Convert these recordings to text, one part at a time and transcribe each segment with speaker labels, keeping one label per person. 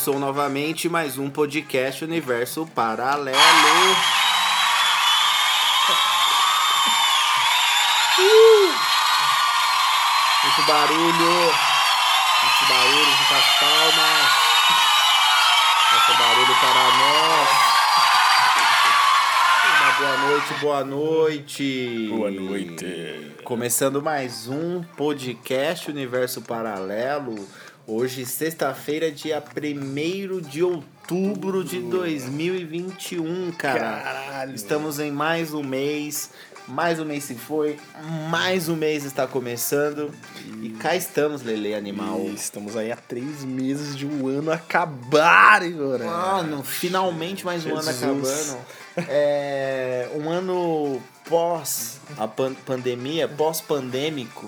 Speaker 1: Começou novamente mais um podcast Universo Paralelo. Uh! Muito barulho, muito barulho, muitas palmas. Esse barulho para nós. Uma boa noite, boa noite.
Speaker 2: Boa noite.
Speaker 1: Começando mais um podcast Universo Paralelo. Hoje, sexta-feira, dia 1 de outubro de 2021, cara.
Speaker 2: Caralho.
Speaker 1: Estamos em mais um mês. Mais um mês se foi, mais um mês está começando. E cá estamos, Lele Animal.
Speaker 2: E estamos aí há três meses de um ano acabar, Igor.
Speaker 1: Mano, finalmente mais um ano
Speaker 2: Jesus.
Speaker 1: acabando. É, um ano pós a pan- pandemia, pós-pandêmico.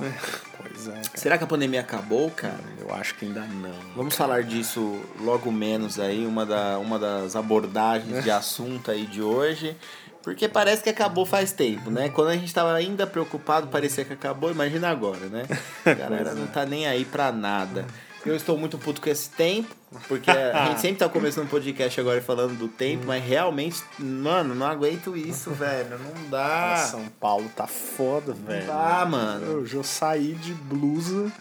Speaker 2: Pois é, cara.
Speaker 1: Será que a pandemia acabou, cara?
Speaker 2: Eu acho que ainda não.
Speaker 1: Vamos falar disso logo menos aí, uma, da, uma das abordagens de assunto aí de hoje. Porque parece que acabou faz tempo, né? Quando a gente tava ainda preocupado, parecia que acabou, imagina agora, né? A galera não tá nem aí pra nada. Eu estou muito puto com esse tempo, porque a gente sempre tá começando um podcast agora e falando do tempo, mas realmente, mano, não aguento isso, velho. Não dá.
Speaker 2: São Paulo tá foda,
Speaker 1: Não
Speaker 2: velho.
Speaker 1: dá, mano.
Speaker 2: Eu já saí de blusa.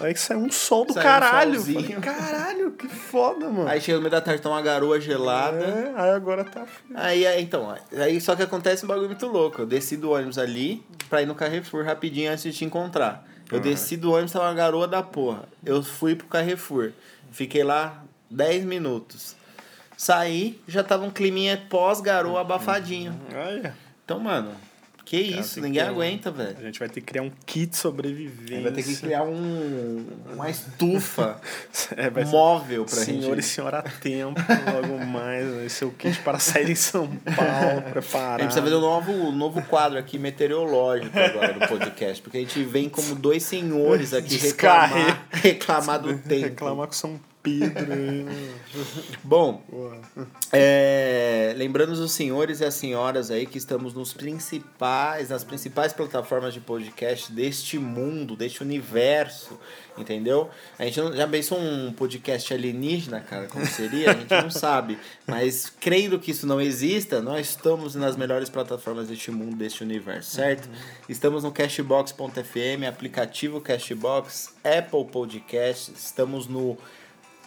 Speaker 2: Aí que saiu um sol do
Speaker 1: Saiu um
Speaker 2: caralho.
Speaker 1: solzinho.
Speaker 2: Falei, caralho, que foda, mano.
Speaker 1: Aí chega no meio da tarde, tá uma garoa gelada.
Speaker 2: É, aí agora tá frio.
Speaker 1: Aí, aí, então, aí só que acontece um bagulho muito louco. Eu desci do ônibus ali pra ir no Carrefour rapidinho antes de te encontrar. Eu desci do ônibus, tava uma garoa da porra. Eu fui pro Carrefour. Fiquei lá 10 minutos. Saí, já tava um climinha pós-garoa abafadinho.
Speaker 2: Olha,
Speaker 1: Então, mano, que isso,
Speaker 2: tem
Speaker 1: ninguém
Speaker 2: que-
Speaker 1: aguenta, velho.
Speaker 2: a gente vai ter que criar um kit sobrevivência.
Speaker 1: Vai ter que criar um, uma estufa
Speaker 2: É, vai
Speaker 1: móvel pra
Speaker 2: Senhor e
Speaker 1: gente.
Speaker 2: senhora a tempo, logo mais. Esse é o kit para sair em São Paulo,
Speaker 1: A
Speaker 2: preparar.
Speaker 1: gente precisa fazer um novo, novo quadro aqui meteorológico agora do podcast, porque a gente vem como dois senhores aqui
Speaker 2: Descarre.
Speaker 1: reclamar, reclamar do tempo.
Speaker 2: Reclamar com São Pedro.
Speaker 1: Bom, é, lembrando os senhores e as senhoras aí que estamos nos principais, nas principais plataformas de podcast deste mundo, deste universo, entendeu? A gente não, já pensou um podcast alienígena, cara, como seria? A gente não sabe, mas crendo que isso não exista, nós estamos nas melhores plataformas deste mundo, deste universo, certo? Estamos no Cashbox.fm, aplicativo Cashbox, Apple Podcast, estamos no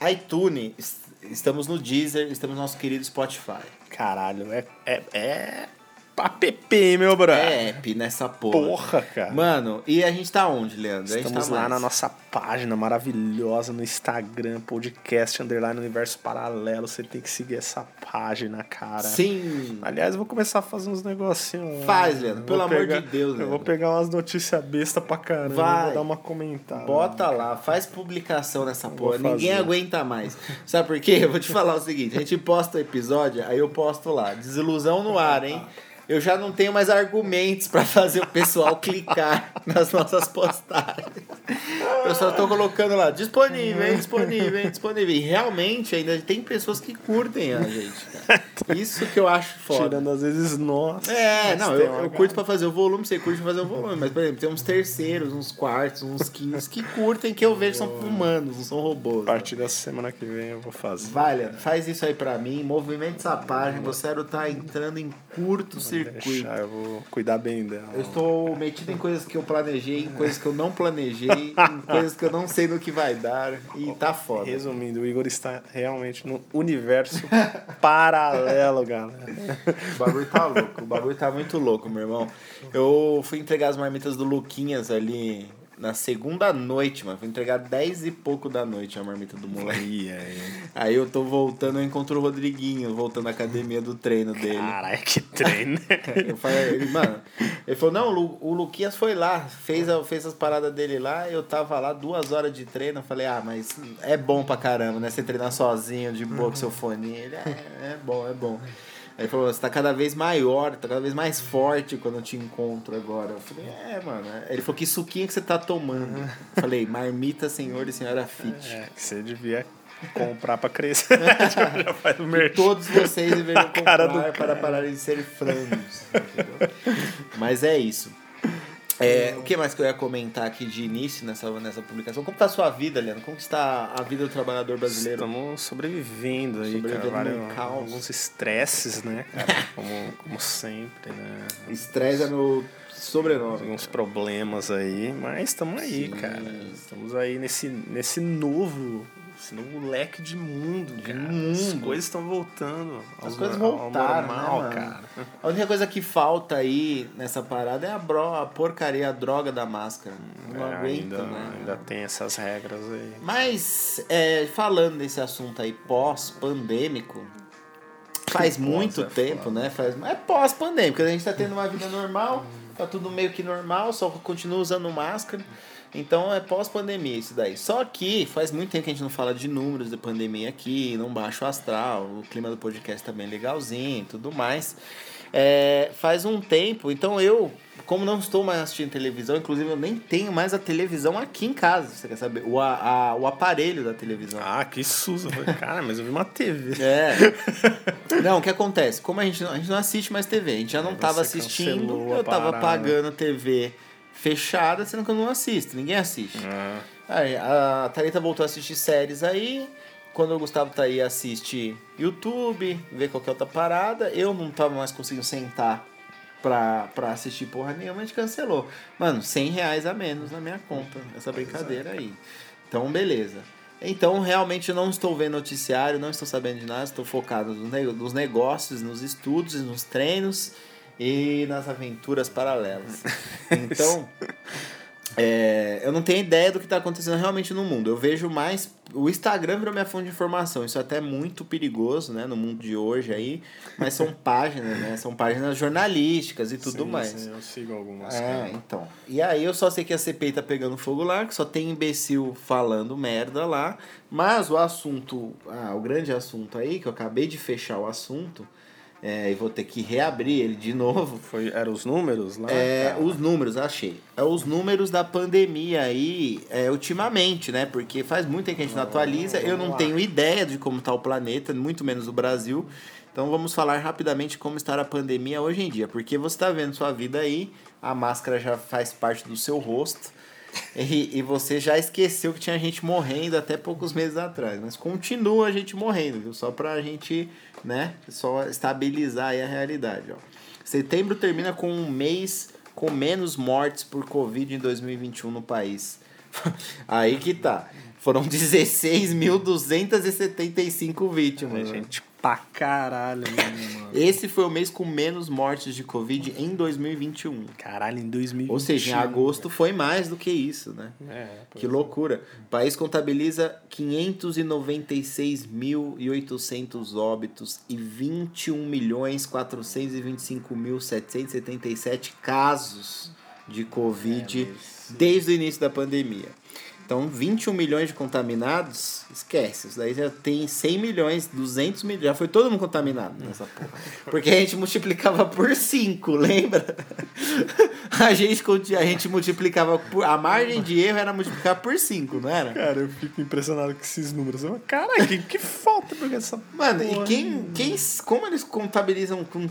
Speaker 1: iTunes, est- estamos no Deezer, estamos no nosso querido Spotify.
Speaker 2: Caralho, é, é, é app, meu bro.
Speaker 1: É app nessa porra.
Speaker 2: Porra, cara.
Speaker 1: Mano, e a gente tá onde, Leandro?
Speaker 2: Estamos
Speaker 1: tá
Speaker 2: lá
Speaker 1: mais.
Speaker 2: na nossa página maravilhosa no Instagram, podcast underline universo paralelo. Você tem que seguir essa página, cara.
Speaker 1: Sim.
Speaker 2: Aliás, eu vou começar a fazer uns negocinhos. lá.
Speaker 1: Faz, Leandro,
Speaker 2: Eu
Speaker 1: pelo amor
Speaker 2: pegar-
Speaker 1: de Deus,
Speaker 2: Eu vou
Speaker 1: Leandro.
Speaker 2: pegar umas notícias besta pra caramba.
Speaker 1: Vai.
Speaker 2: Vou dar uma comentada.
Speaker 1: Bota lá, faz publicação nessa porra.
Speaker 2: vou
Speaker 1: Ninguém aguenta mais. Sabe por quê? Eu vou te falar o seguinte: a gente posta o episódio, aí eu posto lá. Desilusão no ar, hein? Eu já não tenho mais argumentos pra fazer o pessoal clicar nas nossas postagens. Eu só tô colocando lá, disponível, hein? Disponível, hein? Disponível. E realmente ainda tem pessoas que curtem a gente, cara. Isso que eu acho foda.
Speaker 2: Tirando às vezes nós.
Speaker 1: É, não, eu, eu curto pra fazer o volume, você curte pra fazer o volume. Mas, por exemplo, tem uns terceiros, uns quartos, uns quintos que curtem que eu vejo são humanos, não são robôs.
Speaker 2: A partir da semana que vem eu vou fazer.
Speaker 1: Leandro, faz isso aí pra mim, movimenta essa página, você tá entrando em curto circuito.
Speaker 2: Deixar, eu vou cuidar bem dela.
Speaker 1: Eu estou metido em coisas que eu planejei, em coisas que eu não planejei, em coisas que eu não sei no que vai dar. E tá foda.
Speaker 2: Resumindo, o Igor está realmente no universo paralelo, galera.
Speaker 1: O bagulho tá louco, o bagulho tá muito louco, meu irmão. Eu fui entregar as marmitas do Luquinhas ali na segunda noite, mano. Fui entregar 10 e pouco da noite a marmita do moleque.
Speaker 2: Aí,
Speaker 1: eu tô voltando, eu encontro o Rodriguinho, voltando à academia do treino dele.
Speaker 2: Caralho, que treino.
Speaker 1: Eu falei, ele, mano, ele falou, não, o Lu- o Luquinhas foi lá, fez, a- fez as paradas dele lá, eu tava lá duas horas de treino, eu falei, ah, mas é bom pra caramba, né? Você treinar sozinho, de boa com seu fone. Ele, é, é bom, é bom. Aí ele falou, você tá cada vez maior, tá cada vez mais forte quando eu te encontro agora. Eu falei, é, mano. Ele falou, que suquinho que você tá tomando? Eu falei, marmita, senhor e senhora fit.
Speaker 2: É, que você devia comprar pra crescer. Já faz o.
Speaker 1: Todos vocês deveriam
Speaker 2: A cara do
Speaker 1: comprar para
Speaker 2: cara.
Speaker 1: pararem de ser frangos. Mas é isso. É, o que mais que eu ia comentar aqui de início nessa, nessa publicação? Como está a sua vida, Leandro? Como está a vida do trabalhador brasileiro?
Speaker 2: Estamos sobrevivendo aí, sobrevivendo cara. Vários, alguns estresses, né, cara? como, como sempre, né?
Speaker 1: Estresse é meu sobrenome.
Speaker 2: Alguns problemas aí, mas estamos aí, Sim. cara. Estamos aí nesse, nesse novo esse novo leque de mundo, de cara. Mundo. As coisas estão voltando.
Speaker 1: Ao, As coisas voltaram, normal, né, cara. A única coisa que falta aí nessa parada é a, bro, a porcaria, a droga da máscara. Não é, aguenta,
Speaker 2: ainda,
Speaker 1: né?
Speaker 2: Ainda tem essas regras aí.
Speaker 1: Mas, é, falando desse assunto aí pós-pandêmico, faz muito é tempo, foda. né? Faz, é pós-pandêmico, a gente tá tendo uma vida normal, tá tudo meio que normal, só continua usando máscara. Então é pós-pandemia isso daí. Só que faz muito tempo que a gente não fala de números de pandemia aqui, não baixo astral, o clima do podcast tá bem legalzinho tudo mais. É, faz um tempo, então eu, como não estou mais assistindo televisão, inclusive eu nem tenho mais a televisão aqui em casa, você quer saber? O, a, o aparelho da televisão.
Speaker 2: Ah, que susto. Cara, mas eu vi uma TV.
Speaker 1: É. Não, o que acontece? Como a gente, não, a gente não assiste mais TV, a gente já não estava assistindo, eu estava pagando a TV fechada, sendo que eu não assisto, ninguém assiste. Uhum. Aí, a Thalita voltou a assistir séries aí. Quando o Gustavo tá aí, assiste YouTube, vê qualquer outra parada. Eu não tava mais conseguindo sentar pra, pra assistir porra nenhuma, a gente cancelou. Mano, 100 reais a menos na minha conta, essa brincadeira aí. Então, beleza. Então, realmente, eu não estou vendo noticiário, não estou sabendo de nada, estou focado nos negócios, nos estudos, nos treinos e nas aventuras paralelas. Então, é, eu não tenho ideia do que está acontecendo realmente no mundo. Eu vejo mais. O Instagram virou minha fonte de informação. Isso é até muito perigoso, né? No mundo de hoje aí. Mas são páginas, né? São páginas jornalísticas e tudo
Speaker 2: sim,
Speaker 1: mais.
Speaker 2: Sim, eu sigo algumas.
Speaker 1: É, cara. então. E aí eu só sei que a CPI tá pegando fogo lá, que só tem imbecil falando merda lá. Mas o assunto. Ah, o grande assunto aí, que eu acabei de fechar o assunto é, e vou ter que reabrir ele de novo.
Speaker 2: Foi, eram os números lá?
Speaker 1: É, os números, achei. É os números da pandemia aí, é, ultimamente, né? Porque faz muito tempo que a gente não atualiza. Eu não tenho ideia de como está o planeta, muito menos o Brasil. Então vamos falar rapidamente como está a pandemia hoje em dia. Porque você está vendo sua vida aí, a máscara já faz parte do seu rosto. E, e você já esqueceu que tinha gente morrendo até poucos meses atrás. Mas continua a gente morrendo, viu? Só pra gente, né? Só estabilizar aí a realidade, ó. Setembro termina com um mês com menos mortes por Covid em 2021 no país. aí que tá. Foram 16.275 vítimas.
Speaker 2: É, gente pra caralho, mano.
Speaker 1: Esse foi o mês com menos mortes de Covid em 2021.
Speaker 2: Caralho, em 2021.
Speaker 1: Ou seja, em agosto foi mais do que isso, né? É, que é. loucura. O país contabiliza 596.800 óbitos e 21.425.777 casos de Covid é, mas... desde o início da pandemia. Então, 21 milhões de contaminados, esquece. Isso daí já tem 100 milhões, 200 milhões. Já foi todo mundo contaminado nessa porra. Porque a gente multiplicava por 5, lembra? A gente, a gente multiplicava por. A margem de erro era multiplicar por 5, não era?
Speaker 2: Cara, eu fico impressionado com esses números. Caralho, que, que falta pra essa.
Speaker 1: Mano, porra, e quem, quem. Como eles contabilizam com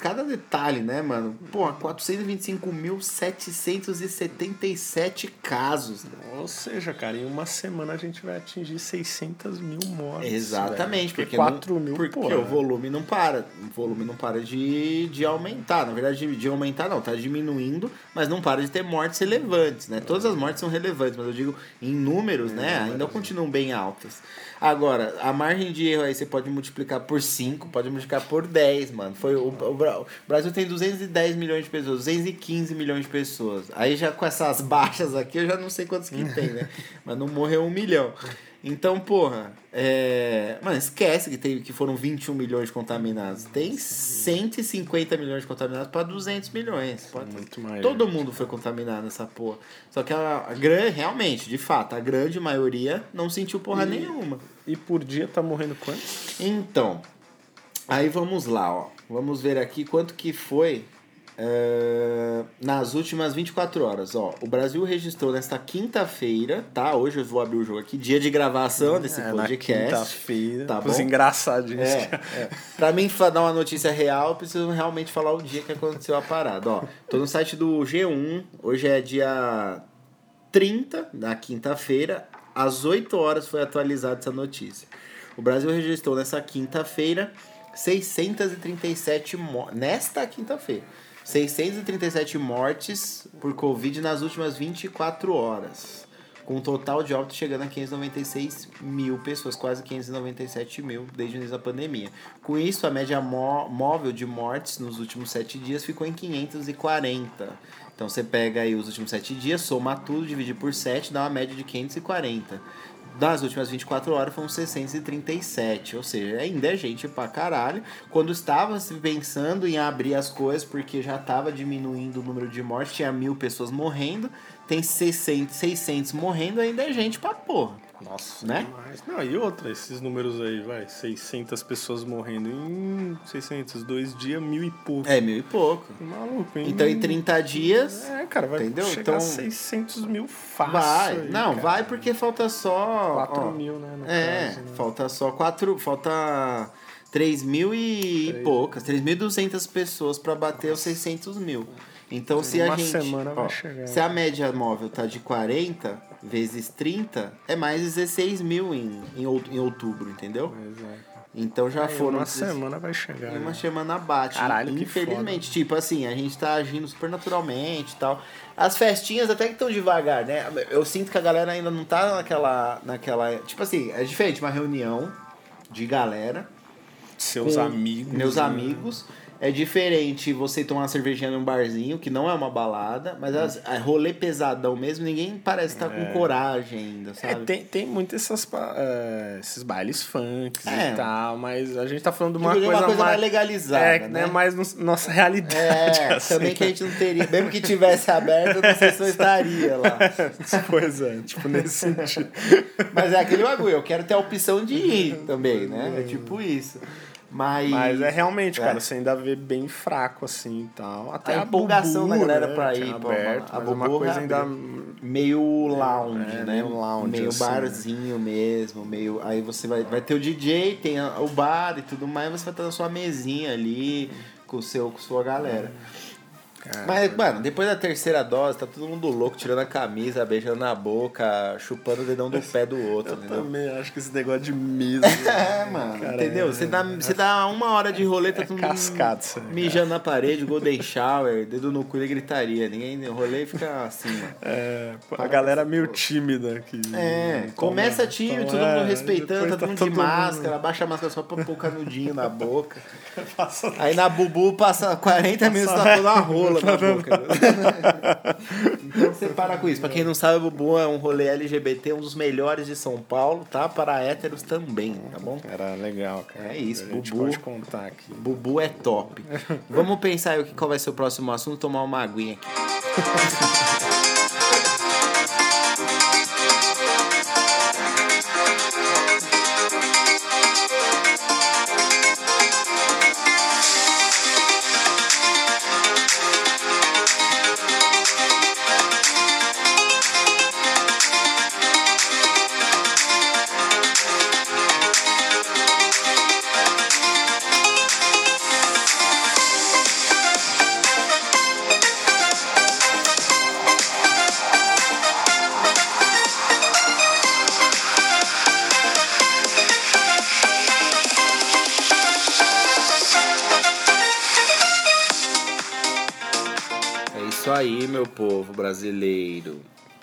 Speaker 1: cada detalhe, né, mano? Pô, 425.777 casos.
Speaker 2: Ou seja, cara, em uma semana a gente vai atingir 600 mil mortes.
Speaker 1: Exatamente, porque, 4 mil, porque porra. o volume não para. O volume não para de, de aumentar. Na verdade, de, de aumentar não, tá diminuindo, mas não para de ter mortes relevantes, né? Todas as mortes são relevantes, mas eu digo em números, né? Ainda continuam bem altas. Agora, a margem de erro aí você pode multiplicar por 5, pode multiplicar por 10, mano. Foi o, o, Brasil tem 210 milhões de pessoas, 215 milhões de pessoas. Aí já com essas baixas aqui, eu já não sei quantos que tem, né? Mas não morreu um milhão. Então, porra, é... Mano, esquece que, tem, que foram 21 milhões de contaminados. Tem 150 milhões de contaminados para 200 milhões. Pode...
Speaker 2: Muito mais.
Speaker 1: Todo mundo foi contaminado nessa porra. Só que a, a grande, realmente, de fato, a grande maioria não sentiu porra e, nenhuma.
Speaker 2: E por dia tá morrendo quantos?
Speaker 1: Então, aí vamos lá, ó. Vamos ver aqui quanto que foi Uh, nas últimas 24 horas, ó, o Brasil registrou nesta quinta-feira, tá? Hoje eu vou abrir o jogo aqui, dia de gravação desse
Speaker 2: É,
Speaker 1: podcast.
Speaker 2: quinta-feira.
Speaker 1: tá
Speaker 2: Os
Speaker 1: bom?
Speaker 2: engraçadinhos.
Speaker 1: É, é. Pra mim dar uma notícia real, eu preciso realmente falar o dia que aconteceu a parada. Ó, tô no site do G1, hoje é dia 30, na quinta-feira, às 8 horas foi atualizada essa notícia. O Brasil registrou nessa quinta-feira 637 mortes. Nesta quinta-feira. 637 mortes por Covid nas últimas 24 horas. Com um total de óbitos chegando a 596 mil pessoas, quase 597 mil desde o início da pandemia. Com isso, a média mó- móvel de mortes nos últimos 7 dias ficou em 540. Então você pega aí os últimos 7 dias, soma tudo, divide por 7, dá uma média de 540. Das últimas 24 horas foram 637, ou seja, ainda é gente pra caralho. Quando estava se pensando em abrir as coisas, porque já estava diminuindo o número de mortes, tinha mil pessoas morrendo, tem 600, 600 morrendo, ainda é gente pra porra.
Speaker 2: Nossa,
Speaker 1: Né?
Speaker 2: demais. Não, e outra, esses números aí, vai, 600 pessoas morrendo em 600, dois dias, mil e pouco.
Speaker 1: É mil e pouco.
Speaker 2: Maluco, hein?
Speaker 1: Então em 30 dias.
Speaker 2: É, cara, vai
Speaker 1: Entendeu?
Speaker 2: chegar
Speaker 1: Então-
Speaker 2: a 600 mil fácil.
Speaker 1: Vai.
Speaker 2: aí,
Speaker 1: Não,
Speaker 2: cara.
Speaker 1: vai porque falta só.
Speaker 2: 4
Speaker 1: ó,
Speaker 2: mil, né?
Speaker 1: É,
Speaker 2: caso, né?
Speaker 1: falta só quatro. Falta 3 mil e
Speaker 2: Três.
Speaker 1: poucas, 3.200 pessoas para bater os 600 mil. Então, se a gente.
Speaker 2: semana vai
Speaker 1: ó,
Speaker 2: chegar.
Speaker 1: Se a média móvel tá de 40 vezes 30, é mais 16 mil em, em, out- em outubro, entendeu?
Speaker 2: É.
Speaker 1: Então já
Speaker 2: Aí
Speaker 1: foram.
Speaker 2: uma
Speaker 1: 16
Speaker 2: semana vai chegar.
Speaker 1: uma
Speaker 2: né?
Speaker 1: semana bate.
Speaker 2: Caralho,
Speaker 1: Infelizmente, tipo assim, a gente tá agindo super naturalmente e tal. As festinhas até que estão devagar, né? Eu sinto que a galera ainda não tá naquela. naquela. Tipo assim, é diferente uma reunião de galera.
Speaker 2: Seus amigos.
Speaker 1: Meus
Speaker 2: né?
Speaker 1: É diferente você tomar uma cervejinha num barzinho, que não é uma balada, mas as, é rolê pesadão mesmo, ninguém parece estar com coragem ainda,
Speaker 2: É,
Speaker 1: sabe?
Speaker 2: tem, tem muito essas, é, esses bailes funks
Speaker 1: É.
Speaker 2: e tal, mas a gente tá falando de uma,
Speaker 1: Uma
Speaker 2: coisa,
Speaker 1: coisa mais
Speaker 2: mais
Speaker 1: legalizada,
Speaker 2: É,
Speaker 1: né?
Speaker 2: né? mais no- nossa realidade.
Speaker 1: É,
Speaker 2: assim,
Speaker 1: também que a gente não teria. Mesmo que tivesse aberto, não sei se eu estaria lá.
Speaker 2: Pois é, tipo, nesse sentido.
Speaker 1: Mas é aquele bagulho, eu quero ter a opção de ir também, né? É tipo isso. Mas.
Speaker 2: Mas é realmente,
Speaker 1: É.
Speaker 2: cara, você ainda vê bem fraco assim e tal. Até
Speaker 1: A
Speaker 2: a,
Speaker 1: empolgação
Speaker 2: Bubu,
Speaker 1: da galera
Speaker 2: né,
Speaker 1: pra ir, pô,
Speaker 2: aberto,
Speaker 1: a
Speaker 2: uma
Speaker 1: Bubu
Speaker 2: coisa ainda.
Speaker 1: reabriu. meio lounge,
Speaker 2: É,
Speaker 1: né?
Speaker 2: meio lounge,
Speaker 1: Meio
Speaker 2: assim,
Speaker 1: barzinho mesmo, meio. Aí você vai, vai ter o DJ, tem o bar e tudo mais, você vai estar na sua mesinha ali com o seu, com sua galera.
Speaker 2: Cara,
Speaker 1: Mas, mano, depois da terceira dose, tá todo mundo louco, tirando a camisa, beijando na boca, chupando o dedão do pé do outro,
Speaker 2: eu
Speaker 1: entendeu?
Speaker 2: também acho que esse negócio de mesa.
Speaker 1: É, mano,
Speaker 2: Cara,
Speaker 1: entendeu?
Speaker 2: é-
Speaker 1: Você dá, você dá uma hora de rolê, tá todo mundo
Speaker 2: cascata isso aí,
Speaker 1: mijando na parede, golden shower, dedo no cu e gritaria. Ninguém, o rolê fica assim, mano.
Speaker 2: É, a galera meio tímida aqui.
Speaker 1: É, começa tímido, todo
Speaker 2: é,
Speaker 1: mundo respeitando,
Speaker 2: depois
Speaker 1: todo
Speaker 2: tá
Speaker 1: mundo
Speaker 2: todo
Speaker 1: de
Speaker 2: mundo-
Speaker 1: máscara, abaixa a máscara só pra pôr o canudinho na boca. Aí na Bubu passa 40 minutos tá toda a rola na boca. então você para com isso. Pra quem não sabe, o Bubu é um rolê LGBT, um dos melhores de São Paulo, tá? Para héteros também, tá bom?
Speaker 2: Era legal, cara.
Speaker 1: É isso,
Speaker 2: A gente
Speaker 1: Bubu.
Speaker 2: pode contar aqui.
Speaker 1: Bubu é top. Vamos pensar aí o que- qual vai ser o próximo assunto, tomar uma aguinha aqui.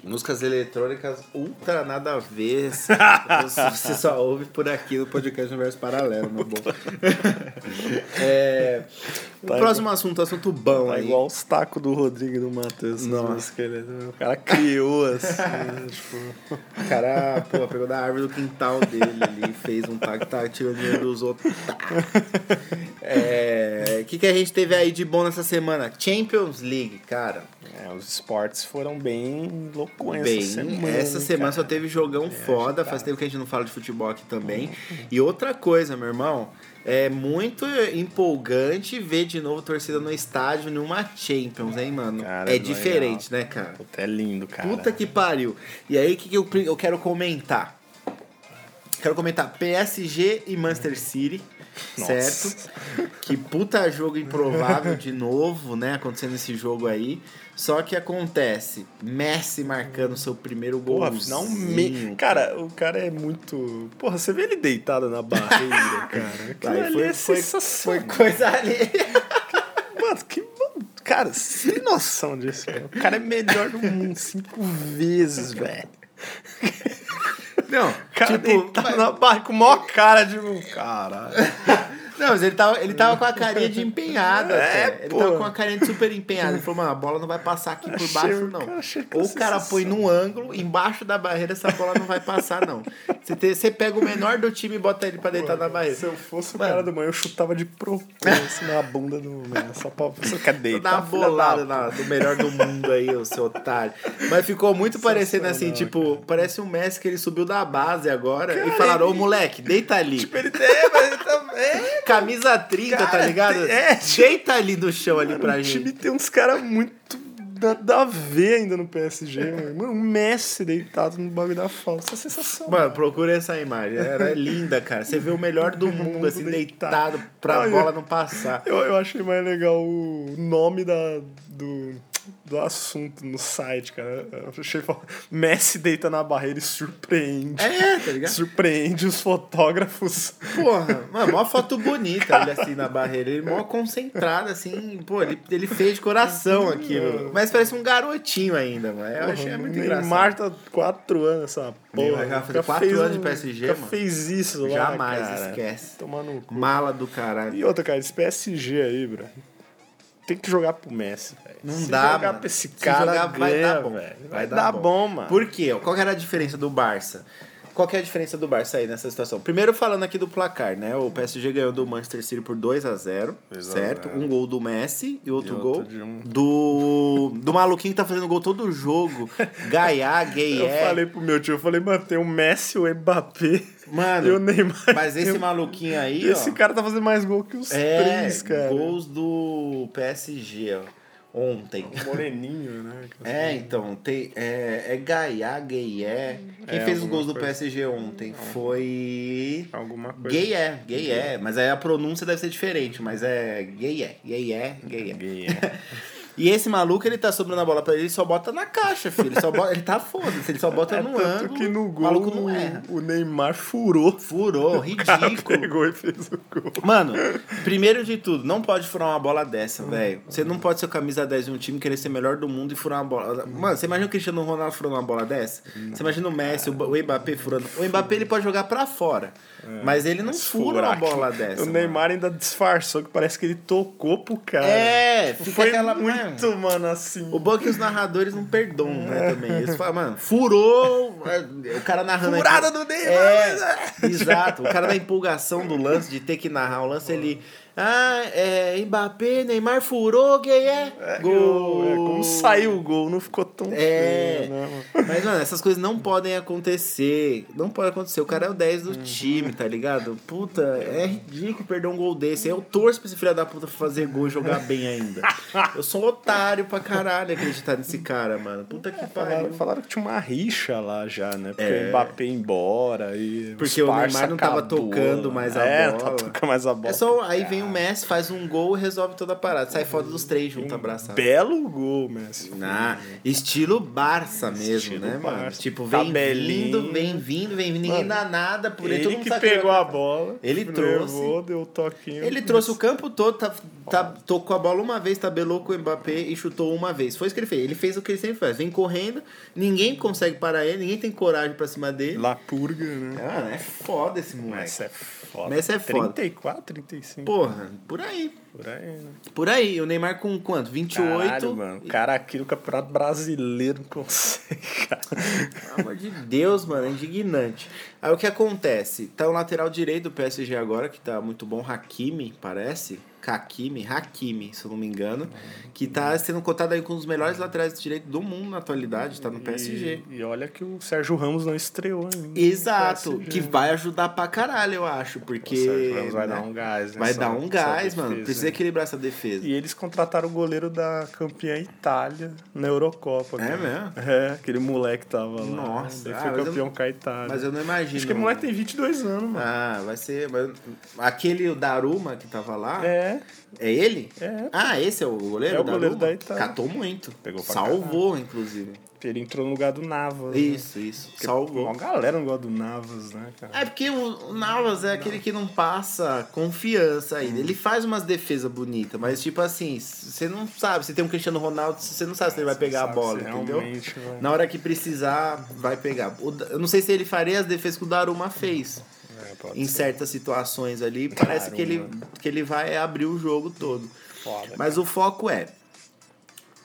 Speaker 1: Músicas eletrônicas ultra nada a ver. Você só ouve por aqui no podcast Universo Paralelo, meu bom. É,
Speaker 2: Tá
Speaker 1: próximo assunto, assunto bom
Speaker 2: Tá
Speaker 1: aí.
Speaker 2: igual os tacos do Rodrigo e do Matheus.
Speaker 1: Nossa.
Speaker 2: músicas, ele- O cara criou assim, né, tipo...
Speaker 1: O cara, pô, pegou da árvore do quintal dele ali, fez um taco, tá tirando dinheiro dos outros. Tá. É, O que, que a gente teve aí de bom nessa semana? Champions League, cara.
Speaker 2: É, os esportes foram bem loucos
Speaker 1: Bem,
Speaker 2: essa semana.
Speaker 1: essa semana
Speaker 2: cara?
Speaker 1: só teve jogão foda,
Speaker 2: tá.
Speaker 1: faz tempo que a gente não fala de futebol aqui também. E outra coisa, meu irmão, é muito empolgante ver de novo torcida no estádio numa Champions, hein, mano?
Speaker 2: Cara,
Speaker 1: é
Speaker 2: é
Speaker 1: diferente, né, cara?
Speaker 2: Puta, é lindo, cara.
Speaker 1: Puta que pariu. E aí, o que, que eu, eu quero comentar? Quero comentar PSG e Manchester City,
Speaker 2: Nossa.
Speaker 1: certo? Que puta jogo improvável de novo, né? Acontecendo esse jogo aí. Só que acontece, Messi marcando seu primeiro gol.
Speaker 2: Porra, afinal, me... cara, o cara é muito. Porra, você vê ele deitado na barreira, cara. Aquilo ali
Speaker 1: foi,
Speaker 2: é
Speaker 1: foi, foi
Speaker 2: sensacional.
Speaker 1: coisa ali.
Speaker 2: Mano, que. Cara, tem noção disso, velho? O cara é melhor do mundo cinco vezes, velho.
Speaker 1: Não,
Speaker 2: cara
Speaker 1: tipo,
Speaker 2: deitado na barra com maior cara de. um Caralho.
Speaker 1: Não, mas ele tava, ele tava com a carinha de empenhada.
Speaker 2: É,
Speaker 1: até. Ele
Speaker 2: pô.
Speaker 1: tava com a carinha de super empenhada. Ele falou, mano, a bola não vai passar aqui por baixo, não.
Speaker 2: cara,
Speaker 1: Ou o cara põe num ângulo, embaixo da barreira, essa bola não vai passar, não. Você, te- você pega o menor do time e bota ele pra deitar na barreira.
Speaker 2: Se eu fosse o
Speaker 1: Mano.
Speaker 2: cara do manhã, eu chutava de propósito na bunda do mano. Só pra você
Speaker 1: uma
Speaker 2: filha da
Speaker 1: bolada na- do melhor do mundo aí, o seu otário. Mas ficou muito parecendo assim, tipo, parece um Messi que ele subiu da base agora e falaram, ô moleque, deita ali.
Speaker 2: Tipo, ele tem, mas ele também.
Speaker 1: Camisa 30, tá
Speaker 2: Cara,
Speaker 1: ligado?
Speaker 2: tem- é,
Speaker 1: Deita ali no chão ali pra
Speaker 2: o
Speaker 1: gente.
Speaker 2: time tem uns caras muito nada a ver ainda no PSG, mano. Mano, o Messi deitado no bagulho da falta. Essa é sensação.
Speaker 1: Mano, procura essa imagem. Ela é linda, cara. Você vê o melhor do mundo,
Speaker 2: mundo
Speaker 1: assim,
Speaker 2: deitado.
Speaker 1: deitado pra
Speaker 2: Olha.
Speaker 1: bola não passar.
Speaker 2: Eu, eu achei mais legal o nome da, do, do assunto no site, cara. Eu achei Messi deita na barreira e surpreende.
Speaker 1: É, tá ligado?
Speaker 2: Surpreende os fotógrafos.
Speaker 1: Porra, mano, mó foto bonita ele assim na barreira. Ele mó concentrado, assim. Pô, ele, ele fez de coração aquilo. Mas parece um garotinho ainda, mano. Eu achei muito engraçado.
Speaker 2: Neymar tá quatro anos essa porra.
Speaker 1: Vai fazer quatro
Speaker 2: fez
Speaker 1: anos de PSG, mano.
Speaker 2: fez isso lá,
Speaker 1: Jamais,
Speaker 2: cara.
Speaker 1: esquece.
Speaker 2: Cu.
Speaker 1: Mala do caralho.
Speaker 2: E outra, cara, esse PSG aí, bro. Tem que jogar pro Messi, velho.
Speaker 1: Não
Speaker 2: Se
Speaker 1: dá,
Speaker 2: jogar
Speaker 1: mano.
Speaker 2: pra esse
Speaker 1: Se
Speaker 2: cara,
Speaker 1: jogar, vai
Speaker 2: ganha,
Speaker 1: dar bom.
Speaker 2: velho.
Speaker 1: Vai
Speaker 2: Vai,
Speaker 1: dar
Speaker 2: dar
Speaker 1: bom.
Speaker 2: bom, mano.
Speaker 1: Por quê? Qual que era a diferença do Barça? Qual que é a diferença do Barça aí nessa situação? Primeiro falando aqui do placar, né? O PSG ganhou do Manchester City por 2 a 0
Speaker 2: 2 a
Speaker 1: certo?
Speaker 2: 0.
Speaker 1: Um gol do Messi e outro,
Speaker 2: E
Speaker 1: gol
Speaker 2: outro de um-
Speaker 1: do do maluquinho que tá fazendo gol todo jogo. Gaiá,
Speaker 2: Eu
Speaker 1: Gayé.
Speaker 2: falei pro meu tio, eu falei, mano, tem o Messi, o Mbappé
Speaker 1: Mano,
Speaker 2: e o Neymar.
Speaker 1: Mas esse
Speaker 2: Eu-
Speaker 1: maluquinho aí,
Speaker 2: Esse
Speaker 1: ó.
Speaker 2: cara tá fazendo mais gol que os
Speaker 1: é,
Speaker 2: três, cara.
Speaker 1: gols do PSG, ó. Ontem.
Speaker 2: Moreninho, né?
Speaker 1: É, então, tem, é, é Gaiá, Gayé. Quem
Speaker 2: É,
Speaker 1: fez os gols do
Speaker 2: coisa.
Speaker 1: PSG ontem foi.
Speaker 2: Alguma coisa.
Speaker 1: Gayé, Gayé. Mas aí a pronúncia deve ser diferente, mas é Gayé, Gayé, Gayé.
Speaker 2: Gay,
Speaker 1: E esse maluco, ele tá sobrando a bola pra ele, ele só bota na caixa, filho. Ele, só bota, ele tá foda-se, ele só bota
Speaker 2: É,
Speaker 1: no
Speaker 2: tanto
Speaker 1: ângulo.
Speaker 2: que no
Speaker 1: o
Speaker 2: gol
Speaker 1: maluco não erra.
Speaker 2: o Neymar furou.
Speaker 1: Furou, ridículo.
Speaker 2: pegou e fez o gol.
Speaker 1: Mano, primeiro de tudo, não pode furar uma bola dessa, velho. Você não pode ser camisa 10 de um time, querer ser melhor do mundo e furar uma bola. Mano, você imagina o Cristiano Ronaldo furando uma bola dessa? Você imagina o Messi, o Mbappé furando. O Mbappé ele pode jogar pra fora, mas ele não fura uma bola dessa.
Speaker 2: O Neymar ainda disfarçou que parece que ele tocou pro cara.
Speaker 1: É,
Speaker 2: Tipo,
Speaker 1: fica
Speaker 2: foi
Speaker 1: aquela-
Speaker 2: muito, mano, assim.
Speaker 1: O bom é que os narradores não perdoam, né, também. Eles falam, mano, furou, é, o cara narrando...
Speaker 2: Furada do Neymar,
Speaker 1: É, exato. O cara da empolgação do lance, de ter que narrar o lance, ele... Ah, é, Mbappé, Neymar furou, gay é, gol.
Speaker 2: É, como saiu o gol, não ficou tão
Speaker 1: É.
Speaker 2: feio, né, mano?
Speaker 1: Mas, mano, essas coisas não podem acontecer. Não pode acontecer. O cara é o 10
Speaker 2: Uhum.
Speaker 1: do time, tá ligado? Puta, é ridículo perder um gol desse. Eu torço pra esse filho da puta fazer gol e jogar bem ainda. Eu sou um otário pra caralho acreditar nesse cara, mano. Puta que
Speaker 2: Falaram,
Speaker 1: pariu.
Speaker 2: falaram que tinha uma rixa lá já, né? Porque
Speaker 1: É.
Speaker 2: o Mbappé embora e
Speaker 1: Porque o Neymar não tava
Speaker 2: acabou,
Speaker 1: tocando mais a
Speaker 2: é,
Speaker 1: bola.
Speaker 2: tá tocando mais a bola.
Speaker 1: É só, aí vem o Messi, faz um gol e resolve toda a parada. Sai foda dos três junto abraçado.
Speaker 2: Belo gol, Messi.
Speaker 1: Ah, estilo Barça mesmo,
Speaker 2: Estilo
Speaker 1: né, mano?
Speaker 2: Barça.
Speaker 1: Tipo, vem
Speaker 2: Tabelinho.
Speaker 1: vindo, vem vindo, vem vindo, ninguém
Speaker 2: Mano,
Speaker 1: dá nada por ele.
Speaker 2: Ele
Speaker 1: Todo mundo
Speaker 2: que pegou a bola.
Speaker 1: Ele
Speaker 2: levou, deu o toquinho.
Speaker 1: Ele trouxe o campo todo, tá, tá, tocou a bola uma vez, tabelou com o Mbappé e chutou uma vez. Foi isso que ele fez. Ele fez o que ele sempre faz. Vem correndo, ninguém consegue parar ele, ninguém tem coragem pra cima dele.
Speaker 2: La Purga, né?
Speaker 1: Ah, é foda esse moleque.
Speaker 2: Messi é foda.
Speaker 1: Messi é foda.
Speaker 2: 34, 35.
Speaker 1: Porra, por aí.
Speaker 2: Por aí, né?
Speaker 1: Por aí. O Neymar com quanto? 28?
Speaker 2: Caralho, mano. O cara aqui no Campeonato Brasileiro não consegue, cara.
Speaker 1: Pelo amor de Deus, mano, é indignante. Aí o que acontece? Tá o lateral direito do PSG agora, que tá muito bom, Hakimi, parece. Hakimi, Hakimi, se eu não me engano, que tá sendo cotado aí com um dos melhores laterais direitos do mundo na atualidade, tá no PSG.
Speaker 2: E, e olha que o Sérgio Ramos não estreou ainda.
Speaker 1: Exato, que vai ajudar pra caralho, eu acho, porque... O
Speaker 2: Sérgio Ramos vai né? dar um gás,
Speaker 1: né? Vai dar um gás, mano, precisa equilibrar essa defesa.
Speaker 2: E eles contrataram o goleiro da campeã Itália na Eurocopa.
Speaker 1: É mesmo?
Speaker 2: É, aquele moleque tava lá.
Speaker 1: Nossa.
Speaker 2: Ele foi ah, campeão
Speaker 1: eu,
Speaker 2: com a Itália.
Speaker 1: Mas eu não imagino.
Speaker 2: Acho que o moleque tem 22 anos, mano.
Speaker 1: Ah, vai ser... Aquele o Daruma que tava lá...
Speaker 2: É.
Speaker 1: É ele?
Speaker 2: É.
Speaker 1: Ah, esse é o goleiro?
Speaker 2: É o goleiro da Itália.
Speaker 1: Catou muito.
Speaker 2: Pegou pra
Speaker 1: Salvou,
Speaker 2: caralho.
Speaker 1: inclusive.
Speaker 2: Ele entrou no lugar do Navas.
Speaker 1: Isso, né? isso.
Speaker 2: Porque
Speaker 1: Salvou.
Speaker 2: Uma galera não gosta do Navas, né, cara?
Speaker 1: É porque o Navas é aquele que não passa confiança ainda. Ele faz umas defesas bonitas, mas tipo assim, você não sabe. Você tem um Cristiano Ronaldo, você não sabe se ele vai pegar a bola, entendeu?
Speaker 2: Vai.
Speaker 1: Na hora que precisar, vai pegar. Eu não sei se ele faria as defesas que o Daruma fez.
Speaker 2: É,
Speaker 1: em
Speaker 2: ser.
Speaker 1: certas situações ali, parece que ele, que ele vai abrir o jogo todo.
Speaker 2: Foda,
Speaker 1: Mas o foco é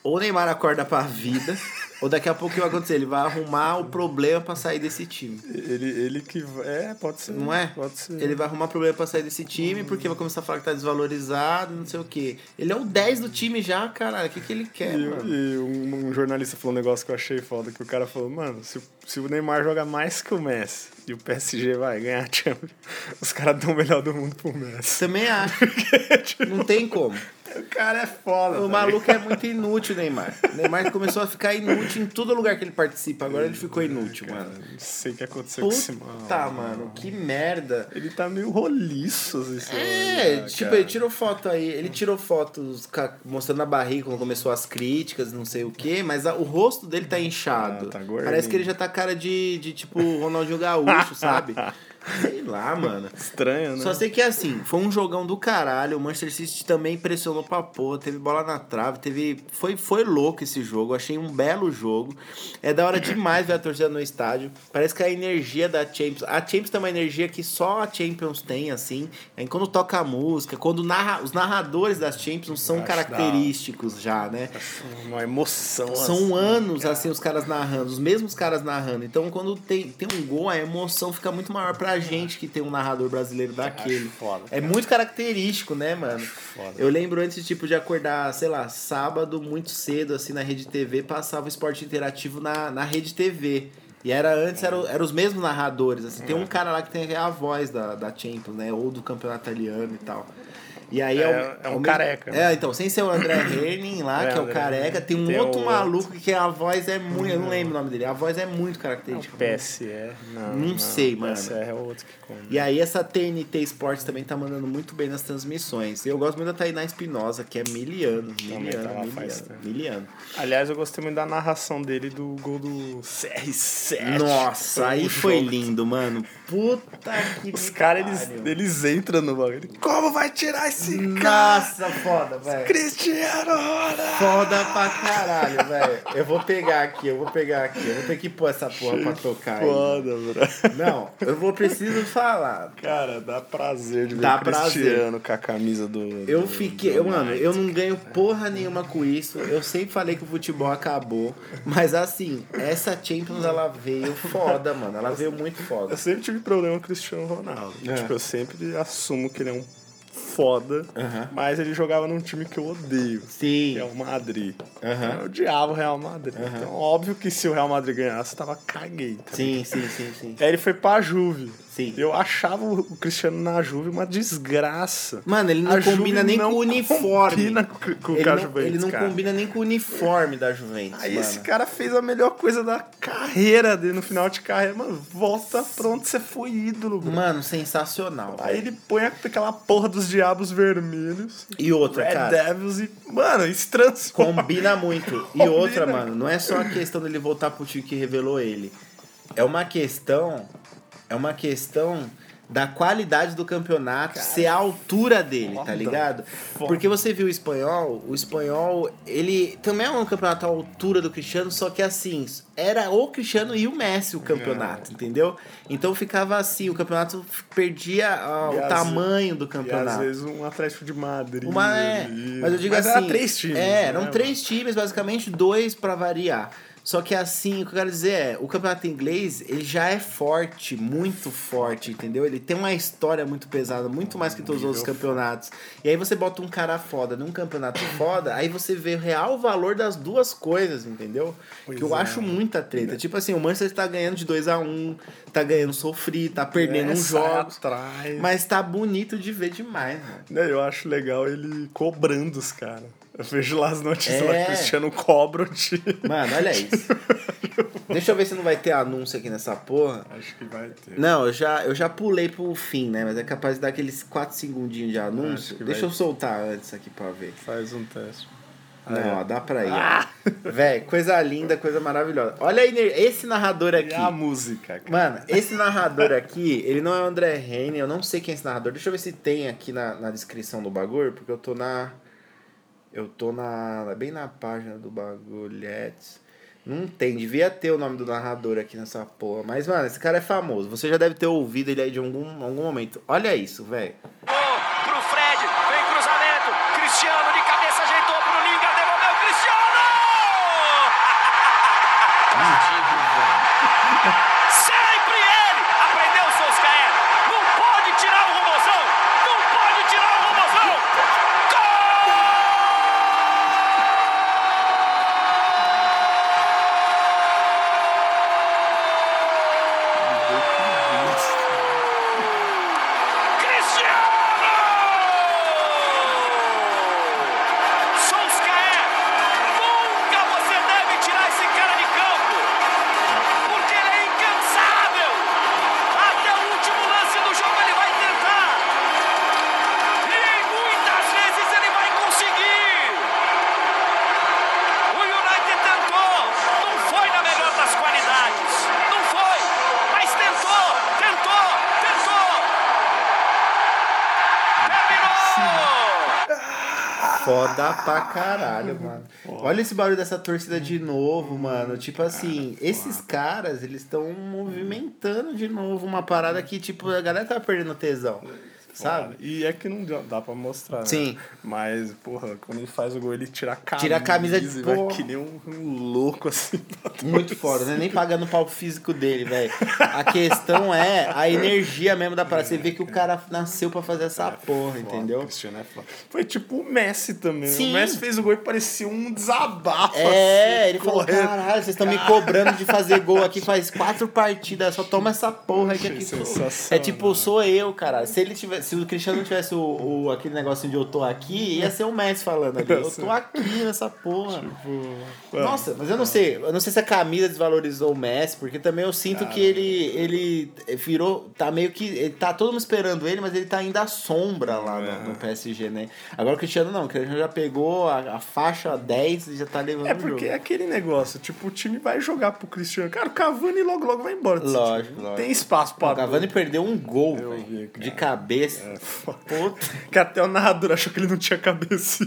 Speaker 1: ou o Neymar acorda pra vida, ou daqui a pouco o que vai acontecer? Ele vai arrumar o problema pra sair desse time.
Speaker 2: Ele, ele que. É, pode ser.
Speaker 1: Não é?
Speaker 2: Pode ser.
Speaker 1: Ele vai arrumar problema pra sair desse time, porque vai começar a falar que tá desvalorizado, não sei o quê. Ele é o 10 do time já, caralho. O que, que ele quer,
Speaker 2: e,
Speaker 1: mano?
Speaker 2: E um, um, jornalista falou um negócio que eu achei foda, que o cara falou, mano, se, se o Neymar joga mais que o Messi e o PSG vai ganhar a Champions, os caras dão o melhor do mundo pro Messi.
Speaker 1: Também acho. não tem como.
Speaker 2: O cara é foda.
Speaker 1: O maluco é muito inútil, Neymar. O Neymar começou a ficar inútil em todo lugar que ele participa. Agora ele ficou inútil,
Speaker 2: cara,
Speaker 1: mano.
Speaker 2: Não sei o que aconteceu
Speaker 1: Puta,
Speaker 2: com esse mano.
Speaker 1: Tá, mano, que merda.
Speaker 2: Ele tá meio roliço, assim.
Speaker 1: É,
Speaker 2: né,
Speaker 1: tipo,
Speaker 2: cara.
Speaker 1: ele tirou foto aí. Ele tirou fotos mostrando a barriga quando começou as críticas, não sei o quê, mas a, o rosto dele tá inchado.
Speaker 2: Ah, tá
Speaker 1: Parece que ele já tá cara de, de tipo, Ronaldinho Gaúcho, sabe? Sei lá, mano.
Speaker 2: Estranho, né?
Speaker 1: Só sei que assim, foi um jogão do caralho. O Manchester City também pressionou pra porra. Teve bola na trave, teve. Foi, foi louco esse jogo. Achei um belo jogo. É da hora demais ver a torcida no estádio. Parece que a energia da Champions. A Champions tem uma energia que só a Champions tem, assim. É quando toca a música, quando narra, os narradores das Champions são característicos já, né?
Speaker 2: Uma emoção.
Speaker 1: São
Speaker 2: assim,
Speaker 1: anos,
Speaker 2: cara.
Speaker 1: assim, os caras narrando, os mesmos caras narrando. Então, quando tem, tem um gol, a emoção fica muito maior pra gente que tem um narrador brasileiro daquele.
Speaker 2: Foda,
Speaker 1: é muito característico, né, mano?
Speaker 2: Foda.
Speaker 1: Eu lembro antes, tipo, de acordar, sei lá, sábado muito cedo, assim, na Rede TV, passava o esporte interativo na, na Rede TV. E era antes, eram era os mesmos narradores, assim. Tem um cara lá que tem a voz da, da Champions, né? Ou do campeonato italiano e tal. E aí é,
Speaker 2: É,
Speaker 1: o,
Speaker 2: é um
Speaker 1: o
Speaker 2: careca.
Speaker 1: É, então, sem ser o André Herning lá,
Speaker 2: É,
Speaker 1: que é o
Speaker 2: André
Speaker 1: careca, tem um
Speaker 2: Tem
Speaker 1: outro maluco que a voz é muito. Eu não lembro o nome dele. A voz é muito característica.
Speaker 2: PSE. Não,
Speaker 1: Não sei, mano.
Speaker 2: PSE é outro que come.
Speaker 1: E aí essa TNT Sports também tá mandando muito bem nas transmissões. Eu gosto muito da Tainá Espinosa, que é miliano. Miliano,
Speaker 2: tá faz
Speaker 1: miliano,
Speaker 2: tempo.
Speaker 1: miliano.
Speaker 2: Aliás, eu gostei muito da narração dele do gol do CR7.
Speaker 1: Nossa, aí foi
Speaker 2: jogo.
Speaker 1: lindo, mano. Puta que
Speaker 2: Os caras, eles, eles entram no bagulho. Como vai tirar esse cara?
Speaker 1: Nossa, foda, velho.
Speaker 2: Cristiano Ronaldo!
Speaker 1: Foda pra caralho, velho. Eu vou pegar aqui, eu vou pegar aqui. Eu vou ter que pôr essa porra pra tocar aí.
Speaker 2: Foda, bro.
Speaker 1: Não, eu vou preciso falar.
Speaker 2: Cara, dá prazer de ver
Speaker 1: Dá
Speaker 2: o Cristiano com a camisa do.
Speaker 1: Eu
Speaker 2: do-
Speaker 1: fiquei,
Speaker 2: do
Speaker 1: eu, mano, eu não ganho porra nenhuma com isso. Eu sempre falei que o futebol acabou. Mas assim, essa Champions ela veio foda, mano. Ela veio muito foda.
Speaker 2: Eu sempre tive problema com o Cristiano Ronaldo.
Speaker 1: É.
Speaker 2: Tipo, eu sempre assumo que ele é um foda, mas ele jogava num time que eu odeio.
Speaker 1: Sim.
Speaker 2: Que é o Madrid. Eu odiava o Real Madrid. Então, óbvio que se o Real Madrid ganhasse, eu tava caguei. tá
Speaker 1: Sim, sim, sim, sim.
Speaker 2: Aí ele foi pra Juve.
Speaker 1: Sim.
Speaker 2: Eu achava o Cristiano na Juve uma desgraça.
Speaker 1: Mano, ele não
Speaker 2: A
Speaker 1: combina
Speaker 2: Juve
Speaker 1: nem
Speaker 2: não
Speaker 1: com o uniforme.
Speaker 2: combina com, com
Speaker 1: Ele não,
Speaker 2: Juventus,
Speaker 1: ele não
Speaker 2: cara.
Speaker 1: combina nem com o uniforme da Juventus.
Speaker 2: Aí
Speaker 1: mano.
Speaker 2: esse cara fez a melhor coisa da carreira dele no final de carreira. Mano, volta pra onde você foi ídolo, bro.
Speaker 1: Mano, sensacional.
Speaker 2: Aí
Speaker 1: velho.
Speaker 2: ele põe aquela porra dos diabos vermelhos.
Speaker 1: E outra,
Speaker 2: Red
Speaker 1: cara.
Speaker 2: Devils e. Mano, isso transforma.
Speaker 1: Combina muito. E
Speaker 2: Combina.
Speaker 1: outra, mano, não é só a questão dele voltar pro time que revelou ele. É uma questão. É uma questão da qualidade do campeonato ser a altura dele, tá
Speaker 2: foda.
Speaker 1: ligado?
Speaker 2: Foda.
Speaker 1: Porque você viu o espanhol, o espanhol, ele também é um campeonato à altura do Cristiano, só que assim, era o Cristiano e o Messi o campeonato, entendeu? Então ficava assim, o campeonato perdia ah, o
Speaker 2: às-
Speaker 1: tamanho do
Speaker 2: E às
Speaker 1: campeonato.
Speaker 2: vezes um Atlético de Madrid.
Speaker 1: Uma é, mas eu digo
Speaker 2: Mas
Speaker 1: assim.
Speaker 2: Era três times.
Speaker 1: É, eram
Speaker 2: né,
Speaker 1: três times, basicamente, dois pra variar. Só que assim, o que eu quero dizer é, o campeonato inglês, ele já é forte, muito forte, entendeu? Ele tem uma história muito pesada, muito mais que todos os outros campeonatos. E aí você bota um cara foda num campeonato foda, aí você vê o real valor das duas coisas, entendeu?
Speaker 2: Pois
Speaker 1: que eu
Speaker 2: é.
Speaker 1: acho muita treta. Tipo assim, o Manchester tá ganhando de 2 a 1 um, tá ganhando sofrido, tá perdendo
Speaker 2: É,
Speaker 1: uns
Speaker 2: sai
Speaker 1: jogos.
Speaker 2: atrás.
Speaker 1: Mas tá bonito de ver demais, mano.
Speaker 2: Né, Eu acho legal ele cobrando os caras. Eu vejo lá as notícias lá
Speaker 1: É.
Speaker 2: o Cristiano time.
Speaker 1: Mano, olha isso. Deixa eu ver se não vai ter anúncio aqui nessa porra.
Speaker 2: Acho que vai ter.
Speaker 1: Não, eu já, eu já pulei pro fim, né? Mas é capaz de dar aqueles 4 segundinhos de anúncio. Deixa eu soltar antes aqui pra ver.
Speaker 2: Faz um teste.
Speaker 1: Não, ó, dá pra ir.
Speaker 2: Ah!
Speaker 1: Véi, coisa linda, coisa maravilhosa. Olha aí, esse narrador
Speaker 2: E
Speaker 1: aqui.
Speaker 2: a música, cara.
Speaker 1: Mano, esse narrador aqui, ele não é o André Reine, eu não sei quem é esse narrador. Deixa eu ver se tem aqui na, na descrição do bagulho, porque eu tô na. Eu tô na. bem na página do bagulhetes. Não tem, devia ter o nome do narrador aqui nessa porra. Mas, mano, esse cara é famoso. Você já deve ter ouvido ele aí de algum, algum momento. Olha isso, velho. Foda pra caralho, mano. Olha esse barulho dessa torcida de novo, mano. Tipo assim, esses caras, eles estão movimentando de novo uma parada que, tipo, a galera tá perdendo tesão. Sabe?
Speaker 2: E é que não dá, pra mostrar, né?
Speaker 1: Sim.
Speaker 2: Mas, porra, quando ele faz o gol, ele tira a camisa.
Speaker 1: Tira a camisa de porra.
Speaker 2: que nem um, um louco, assim.
Speaker 1: Muito foda, né? Nem pagando o palco físico dele, velho. A questão é a energia mesmo da parada. Você vê que o cara nasceu pra fazer essa porra,
Speaker 2: Foda,
Speaker 1: entendeu?
Speaker 2: Cristiano é foda. Foi tipo o Messi também.
Speaker 1: Sim.
Speaker 2: O Messi fez o gol e parecia um desabafo.
Speaker 1: É,
Speaker 2: assim,
Speaker 1: ele falou,
Speaker 2: correndo.
Speaker 1: caralho, vocês estão me cobrando de fazer gol aqui faz quatro partidas, só toma essa porra aqui. aqui.
Speaker 2: Sensacional.
Speaker 1: É tipo, sou eu, cara. Se ele tivesse, se o Cristiano não tivesse o, o- aquele negócio de eu tô aqui, ia ser o Messi falando ali. Eu tô aqui nessa porra.
Speaker 2: Tipo,
Speaker 1: Nossa, mas eu não sei, eu não sei se a camisa desvalorizou o Messi, porque também eu sinto que ele ele virou, tá meio que, ele tá todo mundo esperando ele, mas ele tá ainda à sombra lá
Speaker 2: É.
Speaker 1: no, no PSG, né? Agora o Cristiano não, o Cristiano já pegou a, a faixa 10 e já tá levando
Speaker 2: É
Speaker 1: o
Speaker 2: porque é aquele negócio, tipo, o time vai jogar pro Cristiano. Cara, o Cavani logo, logo vai embora.
Speaker 1: Lógico, lógico.
Speaker 2: Tem espaço pra
Speaker 1: O Cavani perdeu um gol, de cabeça.
Speaker 2: É, foda.
Speaker 1: Puta.
Speaker 2: Que até o narrador achou que ele não tinha cabeça.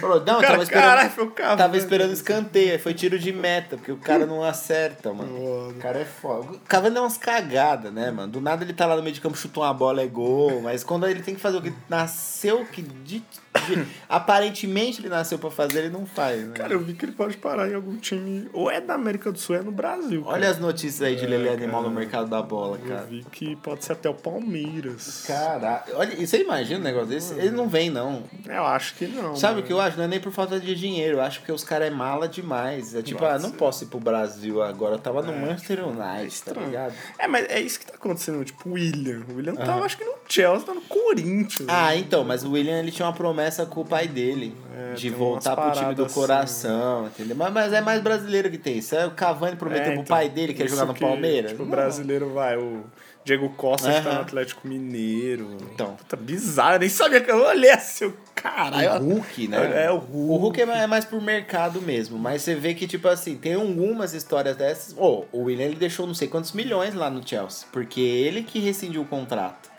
Speaker 1: Falou, não,
Speaker 2: Cara,
Speaker 1: tava esperando,
Speaker 2: caralho, foi o Cavani.
Speaker 1: tava esperando escanteio, aí foi tiro de meta, porque o cara não acerta, mano. O cara é foda. O Cavani dá umas cagadas, né, mano? Do nada ele tá lá no meio de campo, chutou uma bola, é gol, mas quando ele tem que fazer o que nasceu, que de- aparentemente ele nasceu pra fazer, ele não faz, né?
Speaker 2: Cara, eu vi que ele pode parar em algum time. Ou é da América do Sul, é no Brasil.
Speaker 1: Olha
Speaker 2: cara.
Speaker 1: as notícias aí de Lele
Speaker 2: É,
Speaker 1: Animal no
Speaker 2: cara.
Speaker 1: mercado da bola,
Speaker 2: Eu
Speaker 1: cara.
Speaker 2: vi que pode ser até o Palmeiras.
Speaker 1: Caralho, olha, você imagina um negócio desse? Ele não vem, não.
Speaker 2: Eu acho que não.
Speaker 1: Sabe o
Speaker 2: mano.
Speaker 1: que eu acho? Não é nem por falta de dinheiro. Eu acho que os caras é mala demais. É tipo,
Speaker 2: Pode
Speaker 1: ah, não posso ir pro Brasil agora. Eu tava no Manchester United, tá
Speaker 2: estranho.
Speaker 1: ligado?
Speaker 2: É, mas é isso que tá acontecendo. Tipo, o William. O William tava, acho que no Chelsea, tá no Corinthians.
Speaker 1: Ah, então, mas o William ele tinha uma promessa com o pai dele
Speaker 2: É,
Speaker 1: de voltar pro time do
Speaker 2: paradas
Speaker 1: coração, entendeu? Mas, mas é mais brasileiro que tem isso. É o Cavani prometeu
Speaker 2: É,
Speaker 1: pro
Speaker 2: então,
Speaker 1: pai dele que ia jogar no Palmeiras.
Speaker 2: Tipo, o brasileiro vai, o Diego Costa que tá no Atlético Mineiro.
Speaker 1: Então.
Speaker 2: Puta, bizarro, eu nem sabia que eu olhei assim, o caralho.
Speaker 1: O Hulk, né?
Speaker 2: É, o Hulk.
Speaker 1: O Hulk é mais- é mais por mercado mesmo, mas você vê que, tipo assim, tem algumas histórias dessas. Oh, o William ele deixou não sei quantos milhões lá no Chelsea, porque ele que rescindiu o contrato.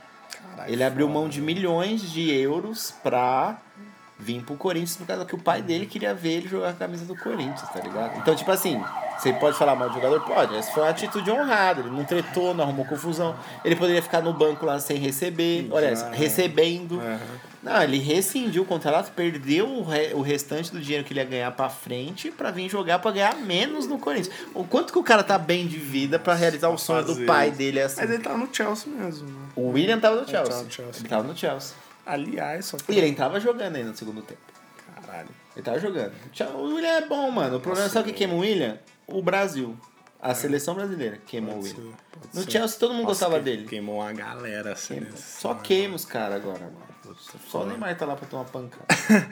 Speaker 1: Ele abriu mão de milhões de euros pra vir pro Corinthians por causa que o pai dele queria ver ele jogar a camisa do Corinthians, tá ligado? Então, tipo assim, você pode falar mal do jogador? Pode. Essa foi uma atitude honrada. Ele não tretou, não arrumou confusão. Ele poderia ficar no banco lá sem receber. Olha, recebendo.
Speaker 2: Aham.
Speaker 1: Não, ele rescindiu o contrato, perdeu o, re- o restante do dinheiro que ele ia ganhar pra frente pra vir jogar pra ganhar menos no Corinthians. O quanto que o cara tá bem de vida pra realizar o sonho do pai dele assim.
Speaker 2: Mas ele tava no Chelsea mesmo. né?
Speaker 1: O William tava no
Speaker 2: Ele
Speaker 1: Chelsea.
Speaker 2: tava no Chelsea.
Speaker 1: Ele tava no Chelsea.
Speaker 2: Aliás, só
Speaker 1: E ele tava jogando aí no segundo tempo.
Speaker 2: Caralho.
Speaker 1: Ele tava jogando. O William é bom, mano. O problema é só que queima o William? O Brasil. A seleção brasileira queimou o
Speaker 2: Pode
Speaker 1: William.
Speaker 2: ser,
Speaker 1: No
Speaker 2: ser.
Speaker 1: Chelsea todo mundo
Speaker 2: Nossa,
Speaker 1: gostava
Speaker 2: que-
Speaker 1: dele.
Speaker 2: Queimou uma galera assim.
Speaker 1: Só queima os caras agora, mano. Só o Neymar tá lá pra tomar pancada.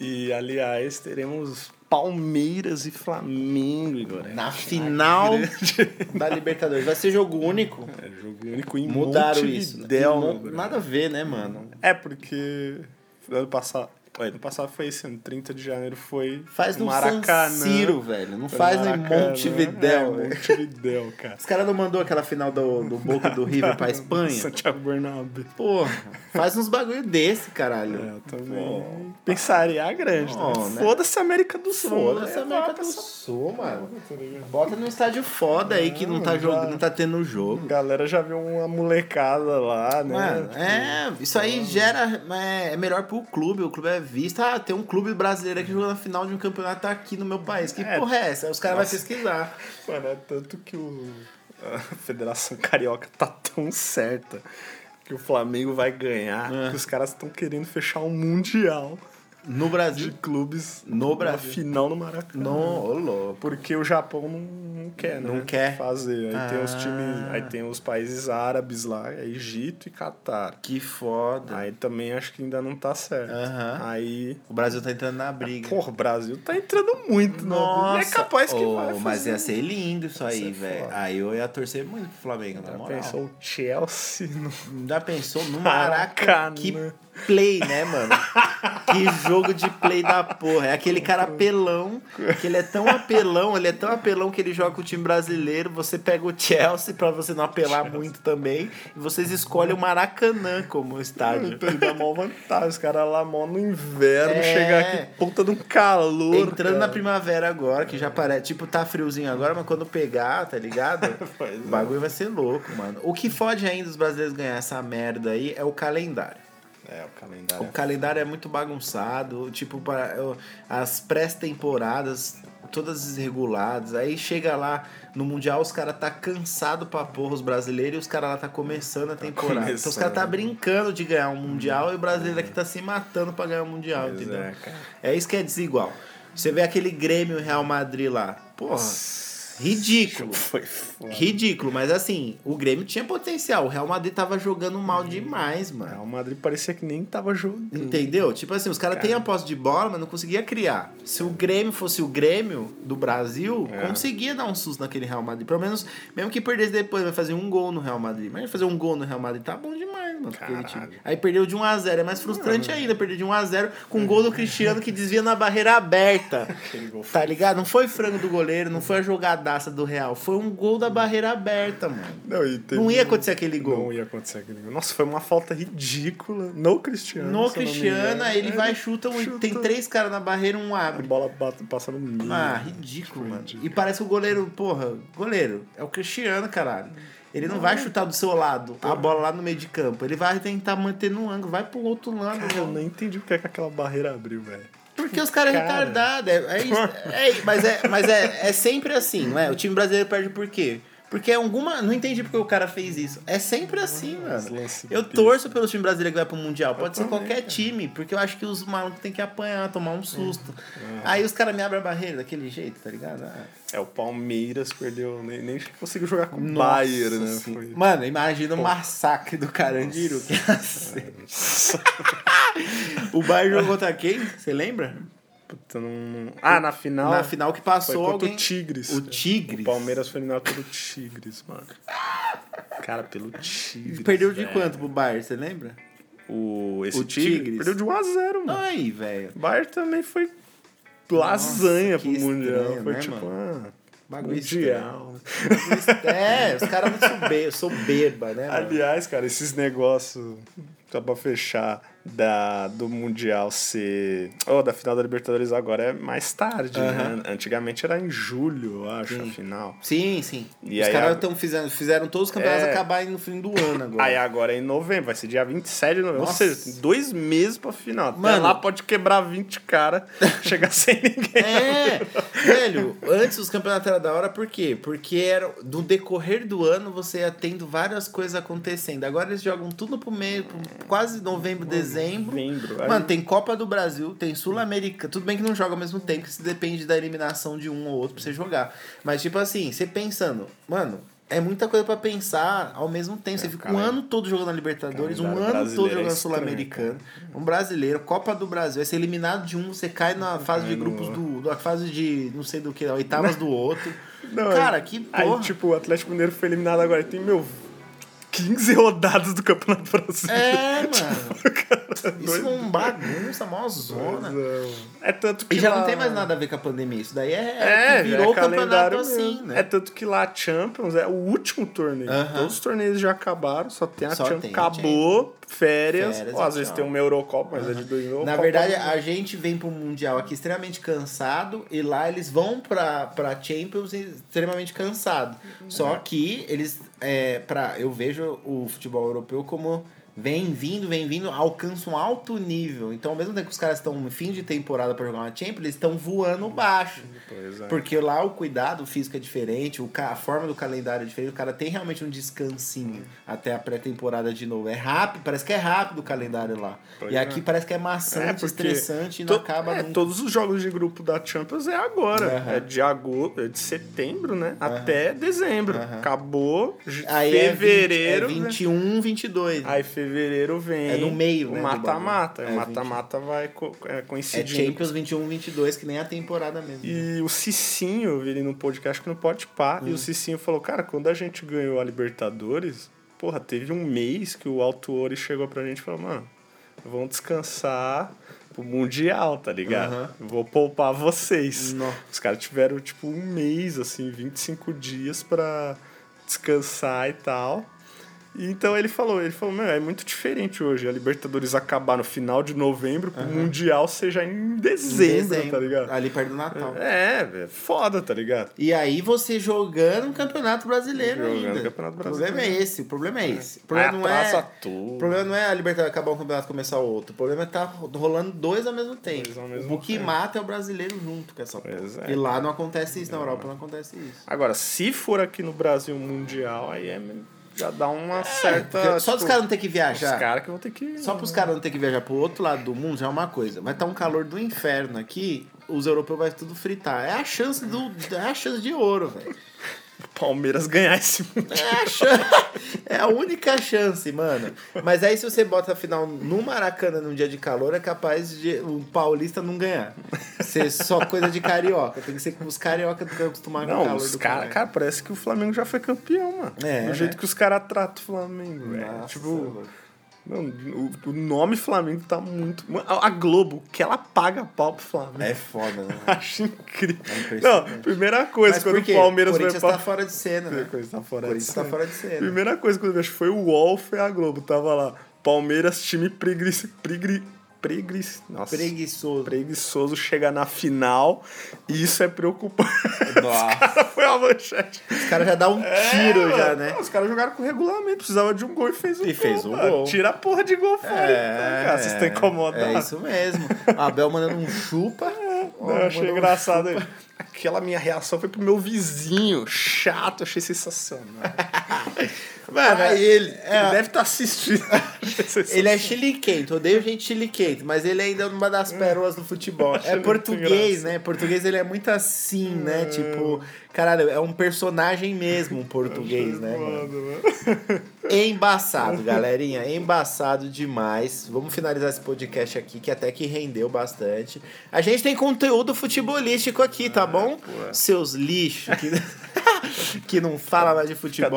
Speaker 2: E aliás, teremos Palmeiras e Flamengo, Igor.
Speaker 1: Na final da Libertadores. Vai ser jogo único.
Speaker 2: É jogo único em
Speaker 1: Mudaram isso. Mon-
Speaker 2: meu
Speaker 1: Nada a ver, né, mano?
Speaker 2: É porque ano passado, ué, ano passado foi esse ano, 30 de janeiro foi
Speaker 1: Faz no
Speaker 2: Maracanã.
Speaker 1: San Siro, velho. Não faz no
Speaker 2: Maracanã.
Speaker 1: Montevidéu.
Speaker 2: É, Montevidéu, cara.
Speaker 1: Os caras não mandou aquela final do, do Boca do River pra Espanha?
Speaker 2: Santiago Bernabéu.
Speaker 1: Porra, faz uns bagulho desse,
Speaker 2: É,
Speaker 1: caralho.
Speaker 2: eu também pensaria a grande. né?
Speaker 1: Ó, né?
Speaker 2: Foda-se a América do Sul.
Speaker 1: Foda-se
Speaker 2: né?
Speaker 1: a América do Sul, mano. Bota no estádio foda aí que não tá, jogando, não tá tendo jogo.
Speaker 2: A galera já viu uma molecada lá, né?
Speaker 1: Mano, é, isso aí gera. É, é melhor pro clube, o clube é visto. Ah, tem um clube brasileiro aqui jogando na final de um campeonato aqui no meu país. Que
Speaker 2: É.
Speaker 1: porra é essa? Aí os caras vão pesquisar.
Speaker 2: Mano, é tanto que o, a Federação Carioca tá tão certa que o Flamengo vai ganhar
Speaker 1: É.
Speaker 2: que os caras estão querendo fechar um mundial
Speaker 1: No
Speaker 2: de
Speaker 1: Brasil.
Speaker 2: clubes
Speaker 1: No
Speaker 2: na
Speaker 1: Brasil.
Speaker 2: final no Maracanã.
Speaker 1: No, louco.
Speaker 2: Porque o Japão não, não quer, né?
Speaker 1: Não quer.
Speaker 2: fazer. Aí tem os
Speaker 1: Ah.
Speaker 2: times, aí tem os países árabes lá, é Egito e Catar.
Speaker 1: Que foda.
Speaker 2: Aí também acho que ainda não tá certo. Aí
Speaker 1: O Brasil tá entrando na briga.
Speaker 2: Porra, o Brasil tá entrando muito, né?
Speaker 1: Nossa,
Speaker 2: É capaz que
Speaker 1: Ô,
Speaker 2: vai
Speaker 1: Mas ia ser lindo isso aí, velho. Aí eu ia torcer muito pro Flamengo, na
Speaker 2: Já
Speaker 1: moral.
Speaker 2: pensou o Chelsea no
Speaker 1: Já pensou no Maracanã?
Speaker 2: Maracanã.
Speaker 1: Que play, né, mano? que jogo de play da porra. É aquele cara apelão, que ele é tão apelão, ele é tão apelão que ele joga com o time brasileiro. Você pega o Chelsea pra você não apelar muito também. E vocês escolhem o Maracanã como estádio.
Speaker 2: Então ele dá mó vantagem. Os caras lá mó no inverno,
Speaker 1: É.
Speaker 2: chegar aqui, puta de um calor.
Speaker 1: Entrando na
Speaker 2: cara.
Speaker 1: primavera agora, que já parece. Tipo, tá friozinho agora, mas quando pegar, tá ligado? O
Speaker 2: é.
Speaker 1: bagulho vai ser louco, mano. O que fode ainda os brasileiros ganhar essa merda aí é o calendário.
Speaker 2: É, o calendário.
Speaker 1: O calendário é muito bagunçado, tipo, para as pré-temporadas todas desreguladas. Aí chega lá no Mundial, os caras tá cansado pra porra, os brasileiros, e os caras lá tá começando a temporada. Então os caras tá
Speaker 2: começando.
Speaker 1: brincando de ganhar um Mundial e o brasileiro aqui tá se matando pra ganhar um Mundial,
Speaker 2: Pois
Speaker 1: entendeu?
Speaker 2: é.
Speaker 1: É isso que é desigual. Você vê aquele Grêmio Real Madrid lá. Porra, ridículo.
Speaker 2: Foi foda.
Speaker 1: Ridículo, mas assim, o Grêmio tinha potencial. O Real Madrid tava jogando mal demais, mano.
Speaker 2: O Madrid parecia que nem tava jogando.
Speaker 1: Entendeu? Tipo assim, os caras têm a posse de bola, mas não conseguia criar. Se o Grêmio fosse o Grêmio do Brasil,
Speaker 2: É.
Speaker 1: conseguia dar um susto naquele Real Madrid. Pelo menos, mesmo que perdesse depois, vai fazer um gol no Real Madrid. Mas fazer um gol no Real Madrid tá bom demais, mano. Aí perdeu de 1x0. É mais frustrante ainda, perder de 1x0 com um gol do Cristiano que desvia na barreira aberta. Tá ligado? Não foi frango do goleiro, não foi a jogadaça do Real. Foi um gol da barreira aberta, mano.
Speaker 2: Não,
Speaker 1: Não ia acontecer aquele gol.
Speaker 2: Não ia acontecer aquele gol. Nossa, foi uma falta ridícula no Cristiano.
Speaker 1: No
Speaker 2: não
Speaker 1: Cristiano, ele
Speaker 2: É,
Speaker 1: vai, chuta, um,
Speaker 2: chuta.
Speaker 1: tem três caras na barreira, um
Speaker 2: A
Speaker 1: abre.
Speaker 2: bola bate- passa no meio.
Speaker 1: Ah, ridículo, mano.
Speaker 2: Ridículo.
Speaker 1: E parece que o goleiro, porra, goleiro, é o Cristiano, caralho. Ele não vai chutar do seu lado, a bola lá no meio de campo. Ele vai tentar manter no ângulo, vai pro outro lado.
Speaker 2: Cara, eu nem entendi porque que aquela barreira abriu, velho.
Speaker 1: Porque os caras é
Speaker 2: Cara.
Speaker 1: retardados. É, é isso. É, mas é, mas é, é sempre assim, não é? O time brasileiro perde por quê? Porque alguma. Não entendi porque o cara fez isso. É sempre assim,
Speaker 2: Os
Speaker 1: mano. Eu torço pelo time brasileiro que vai pro Mundial. Pode ser
Speaker 2: também,
Speaker 1: qualquer
Speaker 2: cara.
Speaker 1: time, porque eu acho que os malucos têm que apanhar, tomar um susto. Aí os caras me abrem a barreira daquele jeito, tá ligado? Ah.
Speaker 2: É, o Palmeiras perdeu, nem, nem conseguiu jogar com o Bayern, né? Foi...
Speaker 1: Mano, imagina o massacre do Carandiru que ia ser. O Bayern jogou contra quem? Você lembra?
Speaker 2: Puta, não- não- Ah, na final.
Speaker 1: Na final que
Speaker 2: foi
Speaker 1: passou
Speaker 2: contra
Speaker 1: alguém...
Speaker 2: o Tigres.
Speaker 1: O Tigres?
Speaker 2: O Palmeiras foi final pelo Tigres, mano. Cara, pelo Tigres.
Speaker 1: Perdeu de
Speaker 2: velho.
Speaker 1: quanto pro Bayern, você lembra?
Speaker 2: O, esse
Speaker 1: O
Speaker 2: Tigres,
Speaker 1: Tigres?
Speaker 2: perdeu de 1x0, mano.
Speaker 1: Aí, velho.
Speaker 2: O Bayern também foi lasanha
Speaker 1: que
Speaker 2: pro Mundial.
Speaker 1: estranho,
Speaker 2: Foi
Speaker 1: né,
Speaker 2: tipo,
Speaker 1: mano?
Speaker 2: ah,
Speaker 1: Bagulho
Speaker 2: Mundial.
Speaker 1: É, os caras muito soberba, soberba, né? mano?
Speaker 2: Aliás, cara, esses negócios tá pra fechar da, do Mundial ser. Oh, da final da Libertadores agora é mais tarde, né? Antigamente era em julho, eu acho, a final.
Speaker 1: Sim, sim.
Speaker 2: E
Speaker 1: os caras estão fizeram, fizeram todos os campeonatos
Speaker 2: É.
Speaker 1: acabarem no fim do ano agora.
Speaker 2: Aí agora é em novembro, vai ser dia 27 de novembro.
Speaker 1: Nossa.
Speaker 2: Ou seja, dois meses pra final. Até
Speaker 1: Mano.
Speaker 2: lá pode quebrar 20 cara, chegar sem ninguém.
Speaker 1: É, velho, antes os campeonatos eram da hora, por quê? Porque era, no decorrer do ano você ia tendo várias coisas acontecendo. Agora eles jogam tudo pro meio, pro quase novembro, dezembro.
Speaker 2: Novembro. Aí-
Speaker 1: Mano, tem Copa do Brasil, tem Sul-América. Tudo bem que não joga ao mesmo tempo, que isso depende da eliminação de um ou outro pra você jogar. Mas, tipo assim, você pensando, mano. É muita coisa pra pensar ao mesmo tempo. Você fica um
Speaker 2: cara,
Speaker 1: ano todo jogando a Libertadores, um ano todo
Speaker 2: é
Speaker 1: jogando
Speaker 2: estranho,
Speaker 1: Sul-Americano, um brasileiro, Copa do Brasil, vai ser eliminado de um, você cai na fase de grupos do. da fase de não sei do que, oitavas do outro.
Speaker 2: Não,
Speaker 1: Cara, que porra.
Speaker 2: Aí, tipo, o Atlético Mineiro foi eliminado agora. Tem, meu, 15 rodadas do Campeonato Brasileiro.
Speaker 1: É, mano. Isso é
Speaker 2: doido.
Speaker 1: um bagunça, mó zona.
Speaker 2: É tanto que
Speaker 1: E já
Speaker 2: lá-
Speaker 1: não tem mais nada a ver com a pandemia. Isso daí é,
Speaker 2: É,
Speaker 1: que
Speaker 2: já
Speaker 1: virou
Speaker 2: é
Speaker 1: campeonato
Speaker 2: calendário
Speaker 1: assim,
Speaker 2: mesmo.
Speaker 1: né?
Speaker 2: É tanto que lá a Champions é o último torneio.
Speaker 1: Aham.
Speaker 2: Todos os torneios já acabaram, só tem a
Speaker 1: Só
Speaker 2: Champions.
Speaker 1: tem
Speaker 2: Acabou, férias.
Speaker 1: Férias
Speaker 2: Ou às vezes tem uma Eurocopa, mas é de dois mil.
Speaker 1: Na verdade, a gente vem pro Mundial aqui extremamente cansado e lá eles vão pra, pra Champions extremamente cansado. Só que eles, é, pra, eu vejo o futebol europeu como vem vindo, vem vindo, alcança um alto nível. Então, ao mesmo tempo que os caras estão no fim de temporada pra jogar uma Champions, eles estão voando baixo.
Speaker 2: É.
Speaker 1: Porque lá o cuidado físico é diferente, o ca- a forma do calendário é diferente, o cara tem realmente um descansinho até a pré-temporada de novo. É rápido, parece que é rápido o calendário lá.
Speaker 2: Pois
Speaker 1: e
Speaker 2: é.
Speaker 1: aqui parece que é
Speaker 2: É,
Speaker 1: maçante,
Speaker 2: porque
Speaker 1: estressante e não acaba
Speaker 2: é,
Speaker 1: nunca.
Speaker 2: Todos os jogos de grupo da Champions é agora.
Speaker 1: Aham.
Speaker 2: É de agosto, é de setembro, né? Até dezembro.
Speaker 1: Aham.
Speaker 2: Acabou.
Speaker 1: Aí é
Speaker 2: fevereiro.
Speaker 1: é
Speaker 2: né?
Speaker 1: 21, 22.
Speaker 2: Aí fevereiro vem.
Speaker 1: É no meio,
Speaker 2: o
Speaker 1: né,
Speaker 2: Mata-mata. O
Speaker 1: É,
Speaker 2: mata-mata vai co- é,
Speaker 1: é
Speaker 2: coincidindo.
Speaker 1: Champions 21, 22, que nem a temporada mesmo.
Speaker 2: E o Cicinho, eu vi ele no podcast que no Pode Pá,
Speaker 1: Hum.
Speaker 2: e o Cicinho falou, cara, quando a gente ganhou a Libertadores, porra, teve um mês que o Autuori chegou pra gente e falou, mano, vão descansar pro Mundial, tá ligado?
Speaker 1: Aham.
Speaker 2: Vou poupar vocês.
Speaker 1: Nó.
Speaker 2: Os caras tiveram, tipo, um mês, assim, 25 dias pra descansar e tal. Então ele falou, ele falou, meu, é muito diferente hoje. A Libertadores acabar no final de novembro, pro Mundial seja em dezembro, tá ligado?
Speaker 1: Ali perto do Natal.
Speaker 2: É, é foda, tá ligado?
Speaker 1: E aí você jogando um campeonato brasileiro
Speaker 2: Jogando
Speaker 1: ainda.
Speaker 2: Campeonato
Speaker 1: O problema é
Speaker 2: Brasileiro.
Speaker 1: esse, o problema é esse. O
Speaker 2: Aí
Speaker 1: problema não é,
Speaker 2: atrasa tudo.
Speaker 1: o problema não é a Libertadores acabar um campeonato e começar outro. O problema é tá rolando dois ao mesmo tempo.
Speaker 2: Ao mesmo
Speaker 1: o que
Speaker 2: tempo.
Speaker 1: mata é o brasileiro junto com essa
Speaker 2: Pois
Speaker 1: porra.
Speaker 2: é.
Speaker 1: E lá não acontece isso, na Europa não acontece isso.
Speaker 2: Agora, se for aqui no Brasil Mundial, aí é, já dá uma certa.
Speaker 1: Porque Só dos
Speaker 2: tipo,
Speaker 1: caras não ter que
Speaker 2: Os
Speaker 1: viajar.
Speaker 2: caras que vão ter que.
Speaker 1: Só pros caras não ter que viajar pro outro lado do mundo já é uma coisa. Vai estar um calor do inferno aqui, os europeus vai tudo fritar. É a chance do. É a chance de ouro, velho.
Speaker 2: Palmeiras ganhar esse.
Speaker 1: É é a única chance, mano. Mas aí se você bota a final no Maracanã num dia de calor, é capaz de o paulista não ganhar. Ser só coisa de carioca. Tem que ser com os carioca que acostumar com o
Speaker 2: Não,
Speaker 1: calor
Speaker 2: os
Speaker 1: do caralho.
Speaker 2: cara, parece que o Flamengo já foi campeão, mano.
Speaker 1: É,
Speaker 2: Do jeito
Speaker 1: né?
Speaker 2: que os caras tratam o Flamengo, velho. Tipo,
Speaker 1: louco.
Speaker 2: Não, o, o nome Flamengo tá muito. A Globo, que ela paga pau pro Flamengo.
Speaker 1: É foda, né?
Speaker 2: Acho incrível.
Speaker 1: É
Speaker 2: não, primeira coisa,
Speaker 1: Mas
Speaker 2: quando o Palmeiras
Speaker 1: o
Speaker 2: foi
Speaker 1: Corinthians tá fora de cena, né?
Speaker 2: O Corinthians tá fora
Speaker 1: Corinthians
Speaker 2: de
Speaker 1: tá
Speaker 2: cena.
Speaker 1: fora de cena.
Speaker 2: Primeira coisa que eu vejo foi o UOL, foi a Globo. Tava lá, Palmeiras, time pregri... pregri... pregri... Nossa.
Speaker 1: Preguiçoso.
Speaker 2: preguiçoso chega na final e isso é preocupante.
Speaker 1: Nossa.
Speaker 2: Foi a manchete.
Speaker 1: Os caras já dão um tiro
Speaker 2: É,
Speaker 1: já,
Speaker 2: mano.
Speaker 1: né?
Speaker 2: Os caras jogaram com regulamento, precisava de um gol e fez um
Speaker 1: E
Speaker 2: gol.
Speaker 1: fez um
Speaker 2: mano.
Speaker 1: gol.
Speaker 2: Tira a porra de gol fora, então, cara. Vocês estão incomodados.
Speaker 1: É isso mesmo. A Abel mandando um chupa.
Speaker 2: Não, eu achei
Speaker 1: um
Speaker 2: engraçado. aí. Aquela minha reação foi pro meu vizinho. Chato, achei sensacional.
Speaker 1: Mano,
Speaker 2: Ah, ele.
Speaker 1: é-
Speaker 2: ele deve estar assistindo. Achei sensacional.
Speaker 1: Ele é chiliquento, odeio gente chiliquento, mas ele ainda é uma das pérolas do futebol. É português, né? Português ele é muito assim, né? Tipo, caralho, é um personagem mesmo, um português, né? mano? Embaçado, galerinha. Embaçado demais. Vamos finalizar esse podcast aqui, que até que rendeu bastante. A gente tem conteúdo futebolístico aqui, tá bom? Seus lixos que, que não fala mais de futebol.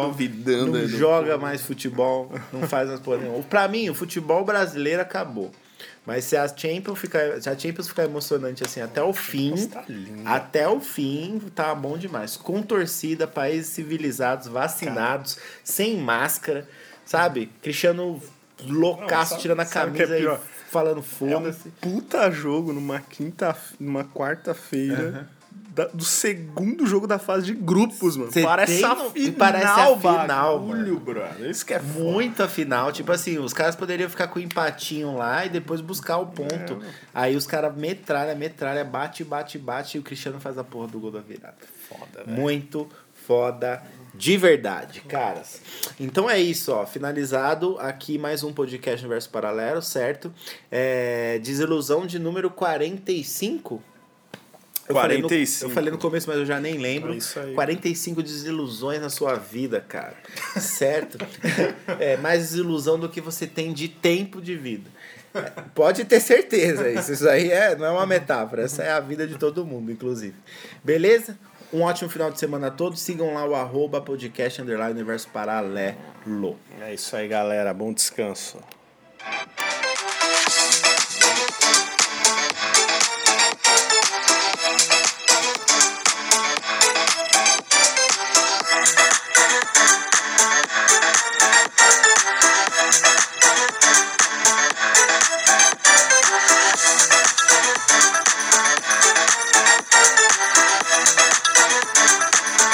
Speaker 1: Não joga mais futebol. Não faz mais porra nenhuma. Pra mim, o futebol brasileiro acabou. Mas se a Champions ficar, se a Champions ficar emocionante assim até o fim,
Speaker 2: tá
Speaker 1: até o fim tá bom demais. Com torcida, países civilizados, vacinados, sem máscara, sabe? Cristiano loucaço tirando a
Speaker 2: é
Speaker 1: camisa
Speaker 2: pior?
Speaker 1: e falando
Speaker 2: É um
Speaker 1: foda-se.
Speaker 2: puta jogo numa quinta, numa quarta-feira. Da- do segundo jogo da fase de grupos, mano.
Speaker 1: Cê
Speaker 2: Parece a
Speaker 1: no-
Speaker 2: final,
Speaker 1: parece a final,
Speaker 2: bagulho, brother. Isso que é foda.
Speaker 1: Muito a final, tipo assim, os caras poderiam ficar com o empatinho lá e depois buscar o ponto. Aí os caras metralha, metralha, bate, bate, bate e o Cristiano faz a porra do gol da virada.
Speaker 2: Foda, velho.
Speaker 1: Muito foda de verdade, caras. Então é isso, ó. Finalizado aqui mais um podcast Universo Paralelo, certo? É, desilusão de número 45. Eu falei no-
Speaker 2: 45.
Speaker 1: eu falei no começo, mas eu já nem lembro.
Speaker 2: É isso aí.
Speaker 1: 45 desilusões na sua vida, cara. Certo? É mais desilusão do que você tem de tempo de vida. É, Pode ter certeza, isso, isso aí é, não é uma metáfora, essa é a vida de todo mundo, inclusive. Beleza? Um ótimo final de semana a todos. Sigam lá o arroba podcast underline universo paralelo.
Speaker 2: É isso aí, galera. Bom descanso.